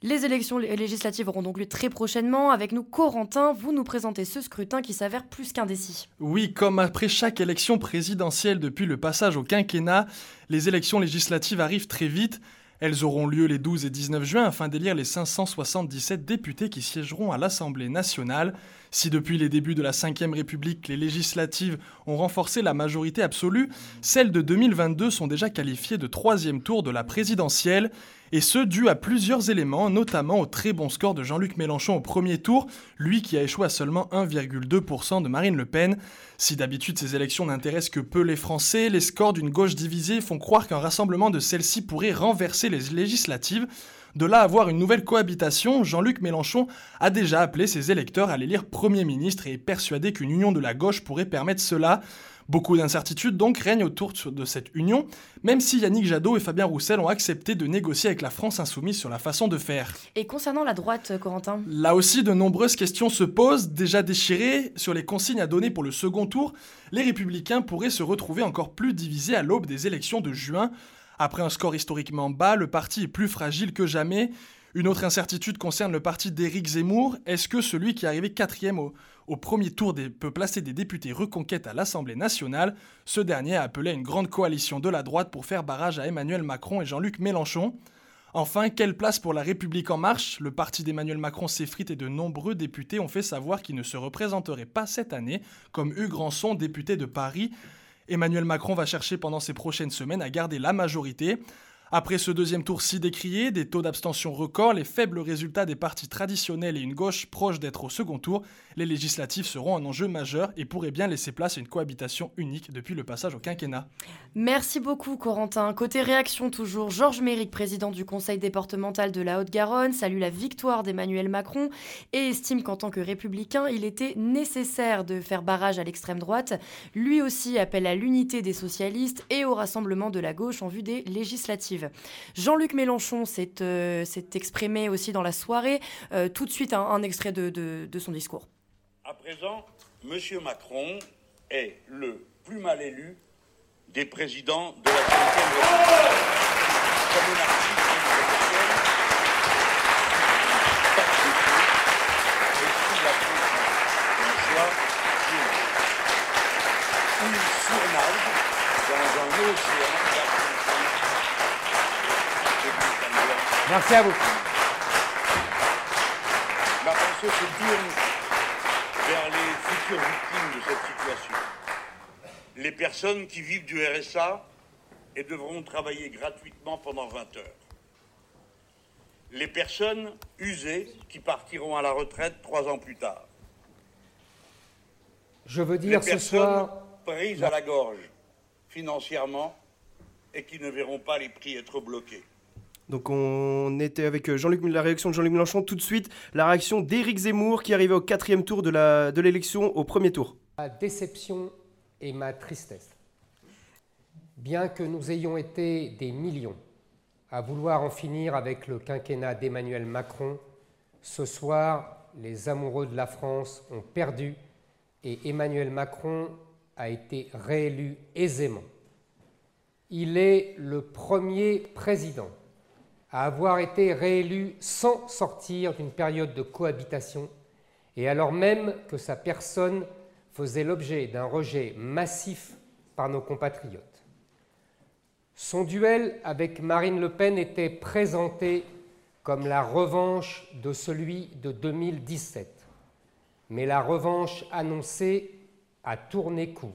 Les élections législatives auront donc lieu très prochainement. Avec nous, Corentin, vous nous présentez ce scrutin qui s'avère plus qu'indécis. Oui, comme après chaque élection présidentielle depuis le passage au quinquennat, les élections législatives arrivent très vite. Elles auront lieu les 12 et 19 juin afin d'élire les 577 députés qui siégeront à l'Assemblée nationale. Si depuis les débuts de la Ve République, les législatives ont renforcé la majorité absolue, celles de 2022 sont déjà qualifiées de troisième tour de la présidentielle et ce dû à plusieurs éléments, notamment au très bon score de Jean-Luc Mélenchon au premier tour, lui qui a échoué à seulement 1,2% de Marine Le Pen. Si d'habitude ces élections n'intéressent que peu les Français, les scores d'une gauche divisée font croire qu'un rassemblement de celle-ci pourrait renverser les législatives. De là à avoir une nouvelle cohabitation, Jean-Luc Mélenchon a déjà appelé ses électeurs à l'élire Premier ministre et est persuadé qu'une union de la gauche pourrait permettre cela. Beaucoup d'incertitudes donc règnent autour de cette union, même si Yannick Jadot et Fabien Roussel ont accepté de négocier avec la France insoumise sur la façon de faire. Et concernant la droite, Corentin? Là aussi, de nombreuses questions se posent. Déjà déchirées sur les consignes à donner pour le second tour, les républicains pourraient se retrouver encore plus divisés à l'aube des élections de juin. Après un score historiquement bas, le parti est plus fragile que jamais. Une autre incertitude concerne le parti d'Éric Zemmour. Est-ce que celui qui est arrivé quatrième au, au premier tour des, peut placer des députés reconquêtes à l'Assemblée nationale. Ce dernier a appelé à une grande coalition de la droite pour faire barrage à Emmanuel Macron et Jean-Luc Mélenchon. Enfin, quelle place pour la République en marche? Le parti d'Emmanuel Macron s'effrite et de nombreux députés ont fait savoir qu'ils ne se représenteraient pas cette année, comme Hugues Ranson, député de Paris. Emmanuel Macron va chercher pendant ces prochaines semaines à garder la majorité. Après ce deuxième tour si décrié, des taux d'abstention records, les faibles résultats des partis traditionnels et une gauche proche d'être au second tour, les législatives seront un enjeu majeur et pourraient bien laisser place à une cohabitation unique depuis le passage au quinquennat. Merci beaucoup Corentin. Côté réaction toujours, Georges Méric, président du conseil départemental de la Haute-Garonne, salue la victoire d'Emmanuel Macron et estime qu'en tant que républicain, il était nécessaire de faire barrage à l'extrême droite. Lui aussi appelle à l'unité des socialistes et au rassemblement de la gauche en vue des législatives. Jean-Luc Mélenchon s'est euh, exprimé aussi dans la soirée. Euh, tout de suite, un, extrait de, son discours. À présent, M. Macron est le plus mal élu des présidents de la République. Dans un océan Merci à vous. Ma pensée se tourne vers les futures victimes de cette situation. Les personnes qui vivent du RSA et devront travailler gratuitement pendant 20 heures. Les personnes usées qui partiront à la retraite trois ans plus tard. Je veux dire les ce personnes soir. prises à la gorge financièrement et qui ne verront pas les prix être bloqués. Donc on était avec euh, la réaction de Jean-Luc Mélenchon. Tout de suite, la réaction d'Éric Zemmour qui arrivait au quatrième tour de l'élection au premier tour. Ma déception et ma tristesse. Bien que nous ayons été des millions à vouloir en finir avec le quinquennat d'Emmanuel Macron, ce soir, les amoureux de la France ont perdu et Emmanuel Macron a été réélu aisément. Il est le premier président à avoir été réélu sans sortir d'une période de cohabitation et alors même que sa personne faisait l'objet d'un rejet massif par nos compatriotes. Son duel avec Marine Le Pen était présenté comme la revanche de celui de 2017, mais la revanche annoncée a tourné court.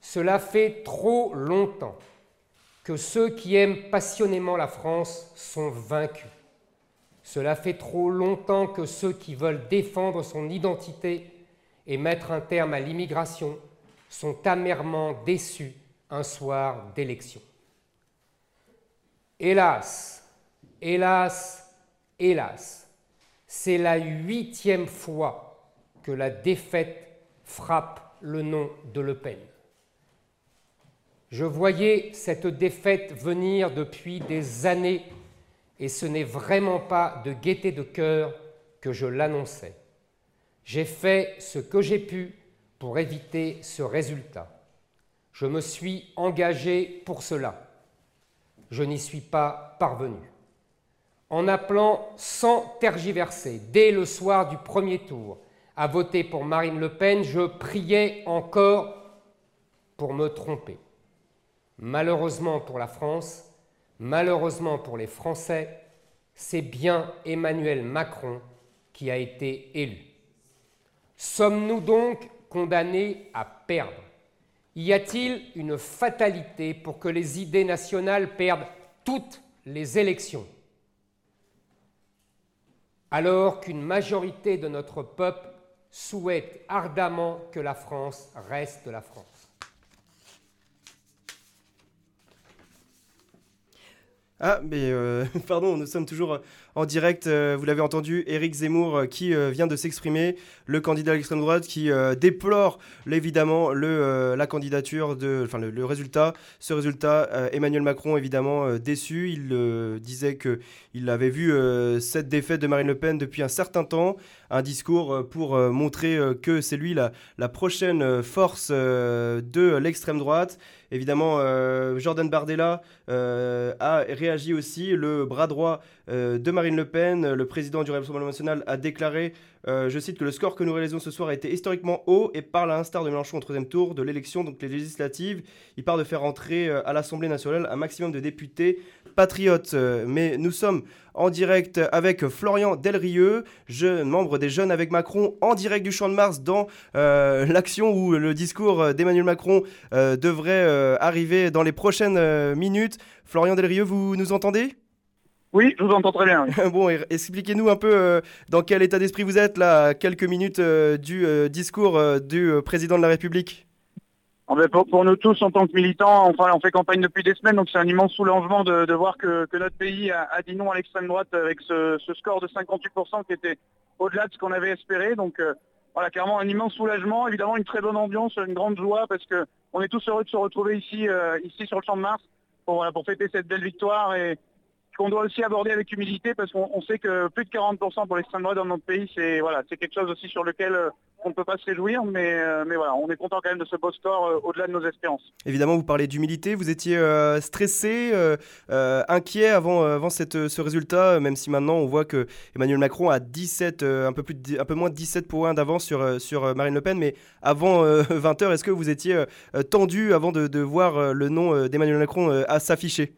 Cela fait trop longtemps que ceux qui aiment passionnément la France sont vaincus. Cela fait trop longtemps que ceux qui veulent défendre son identité et mettre un terme à l'immigration sont amèrement déçus un soir d'élection. Hélas, hélas, hélas, c'est la huitième fois que la défaite frappe le nom de Le Pen. Je voyais cette défaite venir depuis des années et ce n'est vraiment pas de gaieté de cœur que je l'annonçais. J'ai fait ce que j'ai pu pour éviter ce résultat. Je me suis engagé pour cela. Je n'y suis pas parvenu. En appelant sans tergiverser, dès le soir du premier tour, à voter pour Marine Le Pen, je priais encore pour me tromper. Malheureusement pour la France, malheureusement pour les Français, c'est bien Emmanuel Macron qui a été élu. Sommes-nous donc condamnés à perdre? Y a-t-il une fatalité pour que les idées nationales perdent toutes les élections? Alors qu'une majorité de notre peuple souhaite ardemment que la France reste la France. Ah, mais euh, pardon, nous sommes toujours en direct. euh, vous l'avez entendu, Éric Zemmour euh, qui euh, vient de s'exprimer, le candidat à l'extrême droite qui déplore évidemment le, la candidature, de, enfin le, le résultat. Ce résultat, Emmanuel Macron évidemment déçu. Il disait que il avait vu cette défaite de Marine Le Pen depuis un certain temps. Un discours pour montrer que c'est lui la, la prochaine force de l'extrême droite. Évidemment, Jordan Bardella a réagi aussi. Le bras droit de Marine Le Pen, le président du Rassemblement national, a déclaré, euh, je cite, que le score que nous réalisons ce soir a été historiquement haut et parle à l'instar de Mélenchon au troisième tour de l'élection, donc les législatives. Il part de faire entrer euh, à l'Assemblée nationale un maximum de députés patriotes. Euh, Mais nous sommes en direct avec Florian Delrieux, jeune membre des Jeunes avec Macron, en direct du Champ de Mars dans euh, l'action où le discours d'Emmanuel Macron euh, devrait euh, arriver dans les prochaines euh, minutes. Florian Delrieux, vous nous entendez? Oui, je vous entends très bien. bon, expliquez-nous un peu euh, dans quel état d'esprit vous êtes là, à quelques minutes euh, du euh, discours du président de la République. En fait, pour, pour nous tous, en tant que militants, on fait campagne depuis des semaines, donc c'est un immense soulagement de, de voir que, que notre pays a, a dit non à l'extrême droite avec ce, ce score de 58% qui était au-delà de ce qu'on avait espéré. Donc voilà, clairement un immense soulagement, évidemment une très bonne ambiance, une grande joie parce que on est tous heureux de se retrouver ici, ici sur le Champ de Mars pour, voilà, pour fêter cette belle victoire et qu'on doit aussi aborder avec humilité parce qu'on on sait que plus de 40% pour l'extrême droite dans notre pays, c'est voilà, quelque chose aussi sur lequel euh, on ne peut pas se réjouir, mais, euh, mais voilà, on est content quand même de ce beau score euh, au-delà de nos espérances. Évidemment, vous parlez d'humilité, vous étiez stressé, inquiet avant, avant cette, ce résultat, même si maintenant on voit que Emmanuel Macron a 17, euh, un, peu plus un peu moins de 17 points d'avance sur, sur Marine Le Pen, mais avant euh, 20h, est-ce que vous étiez tendu avant de, de voir le nom d'Emmanuel Macron à s'afficher?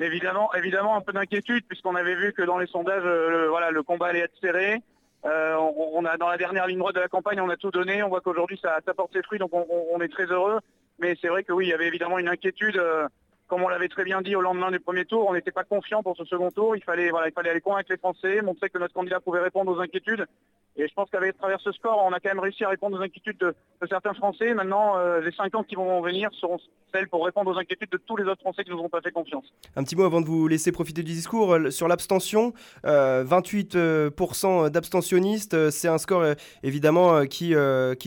Évidemment, évidemment un peu d'inquiétude puisqu'on avait vu que dans les sondages, euh, le, voilà, le combat allait être serré. Euh, on, dans la dernière ligne droite de la campagne, on a tout donné. On voit qu'aujourd'hui ça, ça porte ses fruits, donc on, est très heureux. Mais c'est vrai que oui, il y avait évidemment une inquiétude comme on l'avait très bien dit au lendemain du premier tour, on n'était pas confiant pour ce second tour. Il fallait, voilà, il fallait aller convaincre les Français, montrer que notre candidat pouvait répondre aux inquiétudes. Et je pense qu'avec travers ce score, on a quand même réussi à répondre aux inquiétudes de, certains Français. Maintenant, euh, les cinq ans qui vont venir seront celles pour répondre aux inquiétudes de tous les autres Français qui nous ont pas fait confiance. Un petit mot avant de vous laisser profiter du discours euh, sur l'abstention. 28% euh, d'abstentionnistes, c'est un score évidemment qui,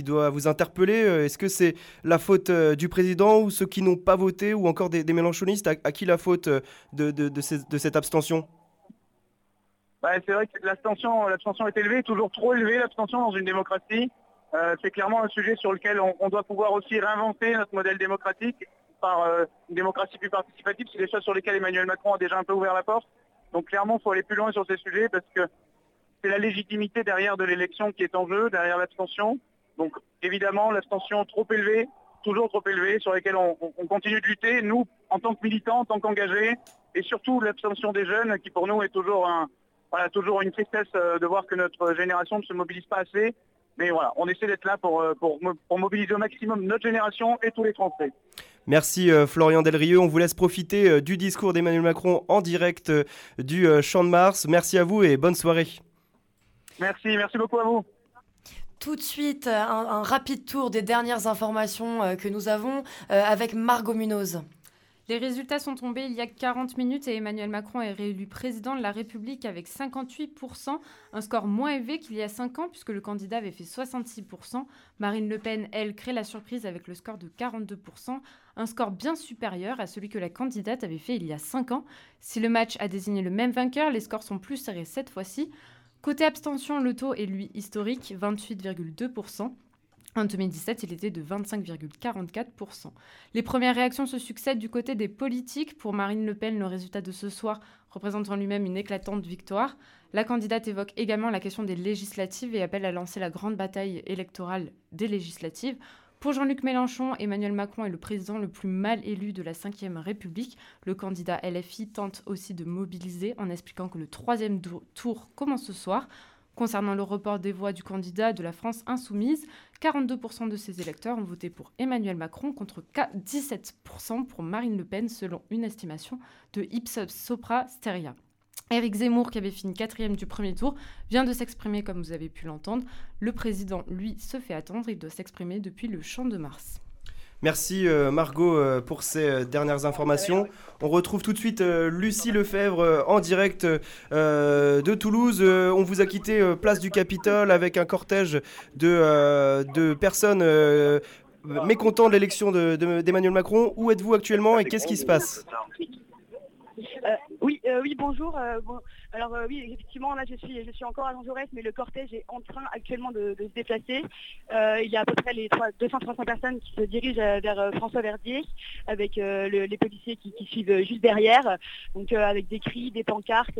doit vous interpeller. Est-ce que c'est la faute du président ou ceux qui n'ont pas voté ou encore des, des mélanchonistes à, qui la faute de cette abstention? C'est vrai que l'abstention, l'abstention est élevée, toujours trop élevée l'abstention dans une démocratie. Euh, c'est clairement un sujet sur lequel on, doit pouvoir aussi réinventer notre modèle démocratique par euh, une démocratie plus participative. C'est des choses sur lesquelles Emmanuel Macron a déjà un peu ouvert la porte. Donc clairement, il faut aller plus loin sur ces sujets parce que c'est la légitimité derrière de l'élection qui est en jeu, derrière l'abstention. Donc évidemment, l'abstention trop élevée, toujours trop élevée, sur lesquelles on, on continue de lutter, nous, en tant que militants, en tant qu'engagés, et surtout l'abstention des jeunes, qui pour nous est toujours un, voilà, toujours une tristesse euh, de voir que notre génération ne se mobilise pas assez. Mais voilà, on essaie d'être là pour, euh, pour, mobiliser au maximum notre génération et tous les Français. Merci euh, Florian Delrieux. On vous laisse profiter du discours d'Emmanuel Macron en direct du Champ de Mars. Merci à vous et bonne soirée. Merci, merci beaucoup à vous. Tout de suite, un, un rapide tour des dernières informations que nous avons avec Margot Munoz. Les résultats sont tombés il y a 40 minutes et Emmanuel Macron est réélu président de la République avec 58%, un score moins élevé qu'il y a 5 ans puisque le candidat avait fait 66%. Marine Le Pen, elle, crée la surprise avec le score de 42%, un score bien supérieur à celui que la candidate avait fait il y a 5 ans. Si le match a désigné le même vainqueur, les scores sont plus serrés cette fois-ci. Côté abstention, le taux est lui historique, 28,2%. En 2017, il était de 25,44%. Les premières réactions se succèdent du côté des politiques. Pour Marine Le Pen, le résultat de ce soir représente en lui-même une éclatante victoire. La candidate évoque également la question des législatives et appelle à lancer la grande bataille électorale des législatives. Pour Jean-Luc Mélenchon, Emmanuel Macron est le président le plus mal élu de la Ve République. Le candidat LFI tente aussi de mobiliser en expliquant que le troisième tour commence ce soir. Concernant le report des voix du candidat de la France insoumise, 42% de ses électeurs ont voté pour Emmanuel Macron contre 17% pour Marine Le Pen selon une estimation de Ipsos Sopra Steria. Éric Zemmour, qui avait fini quatrième du premier tour, vient de s'exprimer comme vous avez pu l'entendre. Le président, lui, se fait attendre. Il doit s'exprimer depuis le champ de Mars. Merci euh, Margot euh, pour ces euh, dernières informations. On retrouve tout de suite Lucie Lefebvre en direct de Toulouse. on vous a quitté place du Capitole avec un cortège de, de personnes mécontentes de l'élection d'Emmanuel Macron. Où êtes-vous actuellement et qu'est-ce qui se passe? Oui, oui, bonjour. Alors euh, oui, effectivement, là je suis, je suis encore à Jean mais le cortège est en train actuellement de, se déplacer. Euh, il y a à peu près les 200-300 personnes qui se dirigent euh, vers François Verdier, avec les policiers qui, suivent juste derrière, donc avec des cris, des pancartes.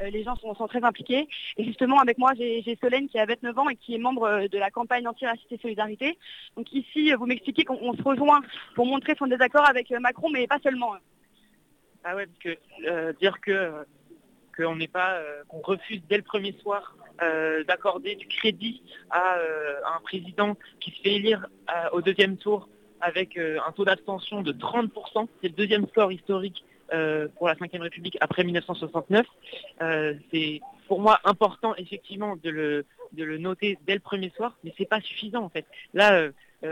les gens sont, très impliqués. Et justement, avec moi, j'ai Solène qui a 29 ans et qui est membre de la campagne anti-raciste solidarité. Donc ici, vous m'expliquez qu'on se rejoint pour montrer son désaccord avec Macron, mais pas seulement. Ah ouais, parce que dire que pas, euh, qu'on refuse dès le premier soir euh, d'accorder du crédit à, euh, un président qui se fait élire au deuxième tour avec un taux d'abstention de 30%. C'est le deuxième score historique pour la Ve République après 1969. c'est pour moi important effectivement de le, de le noter dès le premier soir, mais c'est pas suffisant en fait. Là,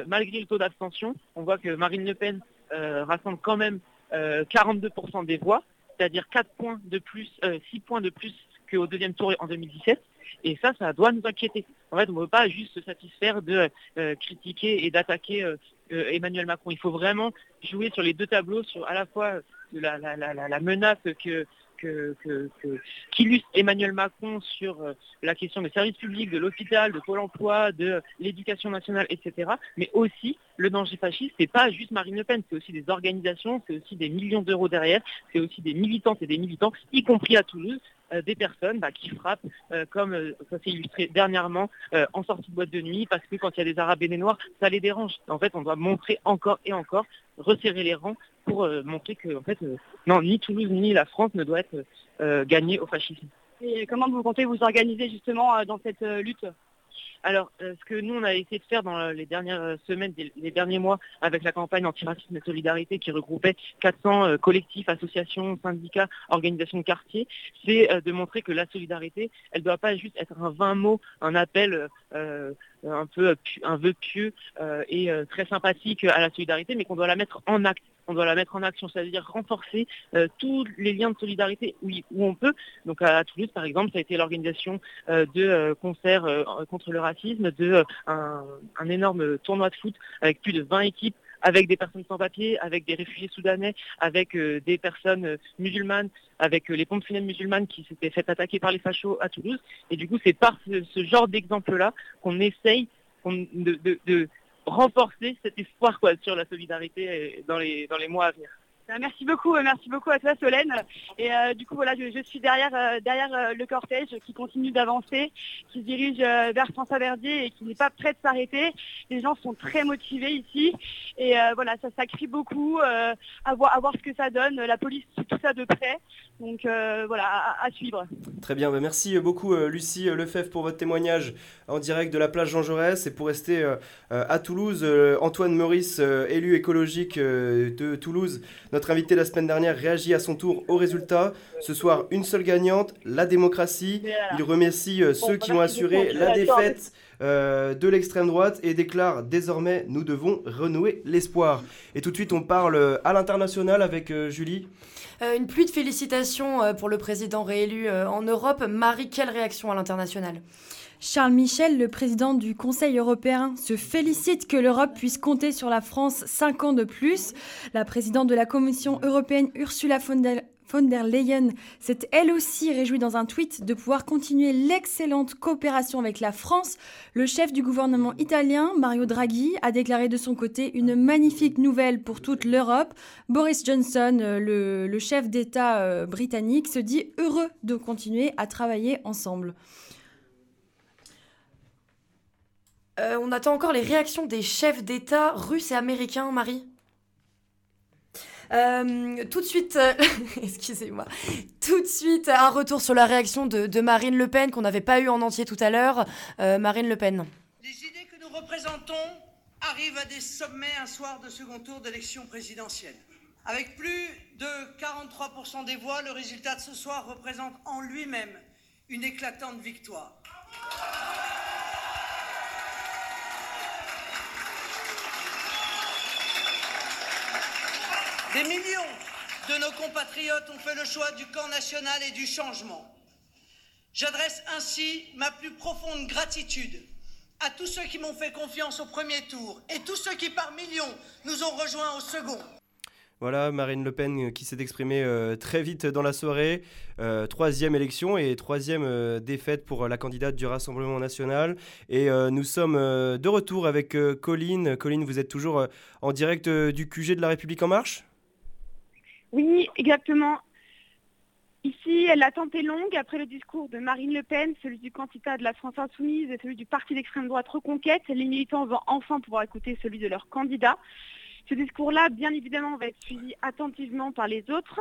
malgré le taux d'abstention, on voit que Marine Le Pen rassemble quand même 42% des voix c'est-à-dire 4 points de plus, 6 euh, points de plus qu'au deuxième tour en 2017. Et ça, ça doit nous inquiéter. En fait, on ne veut pas juste se satisfaire de euh, critiquer et d'attaquer euh, Emmanuel Macron. Il faut vraiment jouer sur les deux tableaux, sur à la fois la menace que qu'illustre Emmanuel Macron sur euh, la question des services publics, de l'hôpital, de Pôle emploi, de l'éducation nationale, etc. Mais aussi, le danger fasciste, c'est pas juste Marine Le Pen, c'est aussi des organisations, c'est aussi des millions d'euros derrière, c'est aussi des militantes et des militants, y compris à Toulouse, des personnes bah, qui frappent, euh, comme ça s'est illustré dernièrement en sortie de boîte de nuit, parce que quand il y a des Arabes et des Noirs, ça les dérange. En fait, on doit montrer encore et encore, resserrer les rangs pour euh, montrer que en fait, euh, non, ni Toulouse ni la France ne doit être euh, gagnée au fascisme. Et comment vous comptez vous organiser justement dans cette lutte? Alors, euh, ce que nous, on a essayé de faire dans les dernières semaines, les derniers mois, avec la campagne antiracisme et solidarité qui regroupait 400 euh, collectifs, associations, syndicats, organisations de quartier, c'est de montrer que la solidarité, elle ne doit pas juste être un vain mot, un appel un peu un vœu pieux et très sympathique à la solidarité, mais qu'on doit la mettre en acte on doit la mettre en action, c'est-à-dire renforcer euh, tous les liens de solidarité où, on peut. Donc à, Toulouse, par exemple, ça a été l'organisation euh, de euh, concerts contre le racisme, de un, énorme tournoi de foot avec plus de 20 équipes avec des personnes sans papier, avec des réfugiés soudanais, avec des personnes musulmanes, avec les pompes funèbres musulmanes qui s'étaient fait attaquer par les fachos à Toulouse. Et du coup, c'est par ce, genre d'exemple-là qu'on essaye de, renforcer cet espoir sur la solidarité dans les, dans les mois à venir. Euh, merci beaucoup, euh, merci beaucoup à toi Solène. Et euh, du coup voilà, je, suis derrière, derrière le cortège qui continue d'avancer, qui se dirige vers François Verdier et qui n'est pas prêt de s'arrêter. Les gens sont très motivés ici et voilà, ça, ça crie beaucoup à voir, à, voir, ce que ça donne. La police suit tout ça de près. Donc voilà, à, suivre. Très bien, bah, merci beaucoup Lucie Lefebvre pour votre témoignage en direct de la plage Jean Jaurès. Et pour rester à Toulouse, Antoine Maurice, élu écologique de Toulouse, notre invité la semaine dernière réagit à son tour aux résultats. Ce soir, une seule gagnante, la démocratie. Il remercie euh, ceux qui ont assuré la défaite euh, de l'extrême droite et déclare désormais nous devons renouer l'espoir. Et tout de suite, on parle euh, à l'international avec Julie. Une pluie de félicitations pour le président réélu en Europe. Marie, quelle réaction à l'international? Charles Michel, le président du Conseil européen, se félicite que l'Europe puisse compter sur la France cinq ans de plus. La présidente de la Commission européenne, Ursula von der, Leyen s'est elle aussi réjouie dans un tweet de pouvoir continuer l'excellente coopération avec la France. Le chef du gouvernement italien, Mario Draghi, a déclaré de son côté une magnifique nouvelle pour toute l'Europe. Boris Johnson, euh, le, le chef d'État euh, britannique, se dit heureux de continuer à travailler ensemble. Euh, on attend encore les réactions des chefs d'État russes et américains, Marie? Euh, tout de suite, euh, excusez-moi, tout de suite, un retour sur la réaction de, Marine Le Pen qu'on n'avait pas eu en entier tout à l'heure. Marine Le Pen. Les idées que nous représentons arrivent à des sommets un soir de second tour d'élection présidentielle. Avec plus de 43% des voix, le résultat de ce soir représente en lui-même une éclatante victoire. Des millions de nos compatriotes ont fait le choix du camp national et du changement. J'adresse ainsi ma plus profonde gratitude à tous ceux qui m'ont fait confiance au premier tour et tous ceux qui par millions nous ont rejoints au second. Voilà, Marine Le Pen qui s'est exprimée euh, très vite dans la soirée. Euh, troisième élection et troisième euh, défaite pour la candidate du Rassemblement national. Et nous sommes de retour avec Colline. Colline, vous êtes toujours en direct du QG de La République En Marche? Oui, exactement. Ici, l'attente est longue après le discours de Marine Le Pen, celui du candidat de la France Insoumise et celui du parti d'extrême droite Reconquête. Les militants vont enfin pouvoir écouter celui de leur candidat. Ce discours-là, bien évidemment, va être suivi attentivement par les autres,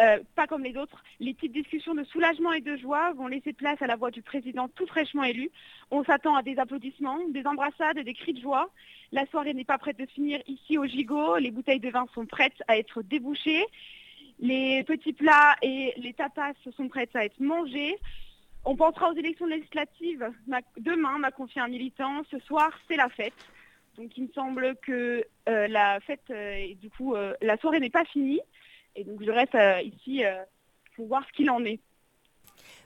euh, pas comme les autres. Les petites discussions de soulagement et de joie vont laisser place à la voix du président tout fraîchement élu. On s'attend à des applaudissements, des embrassades des cris de joie. La soirée n'est pas prête de finir ici au Gigot. Les bouteilles de vin sont prêtes à être débouchées. Les petits plats et les tapas sont prêtes à être mangés. On pensera aux élections législatives demain, m'a confié un militant. Ce soir, c'est la fête. Donc il me semble que euh, la fête, euh, et du coup, euh, la soirée n'est pas finie. Et donc je reste ici pour voir ce qu'il en est.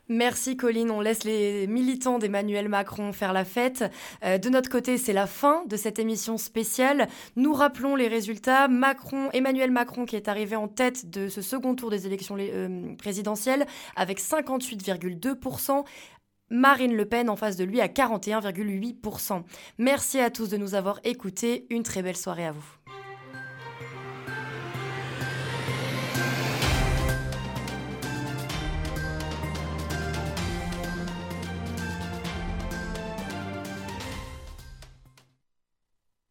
Merci Colline, on laisse les militants d'Emmanuel Macron faire la fête. de notre côté, c'est la fin de cette émission spéciale. Nous rappelons les résultats. Macron, Emmanuel Macron qui est arrivé en tête de ce second tour des élections présidentielles avec 58,2%. Marine Le Pen en face de lui à 41,8%. Merci à tous de nous avoir écoutés. Une très belle soirée à vous.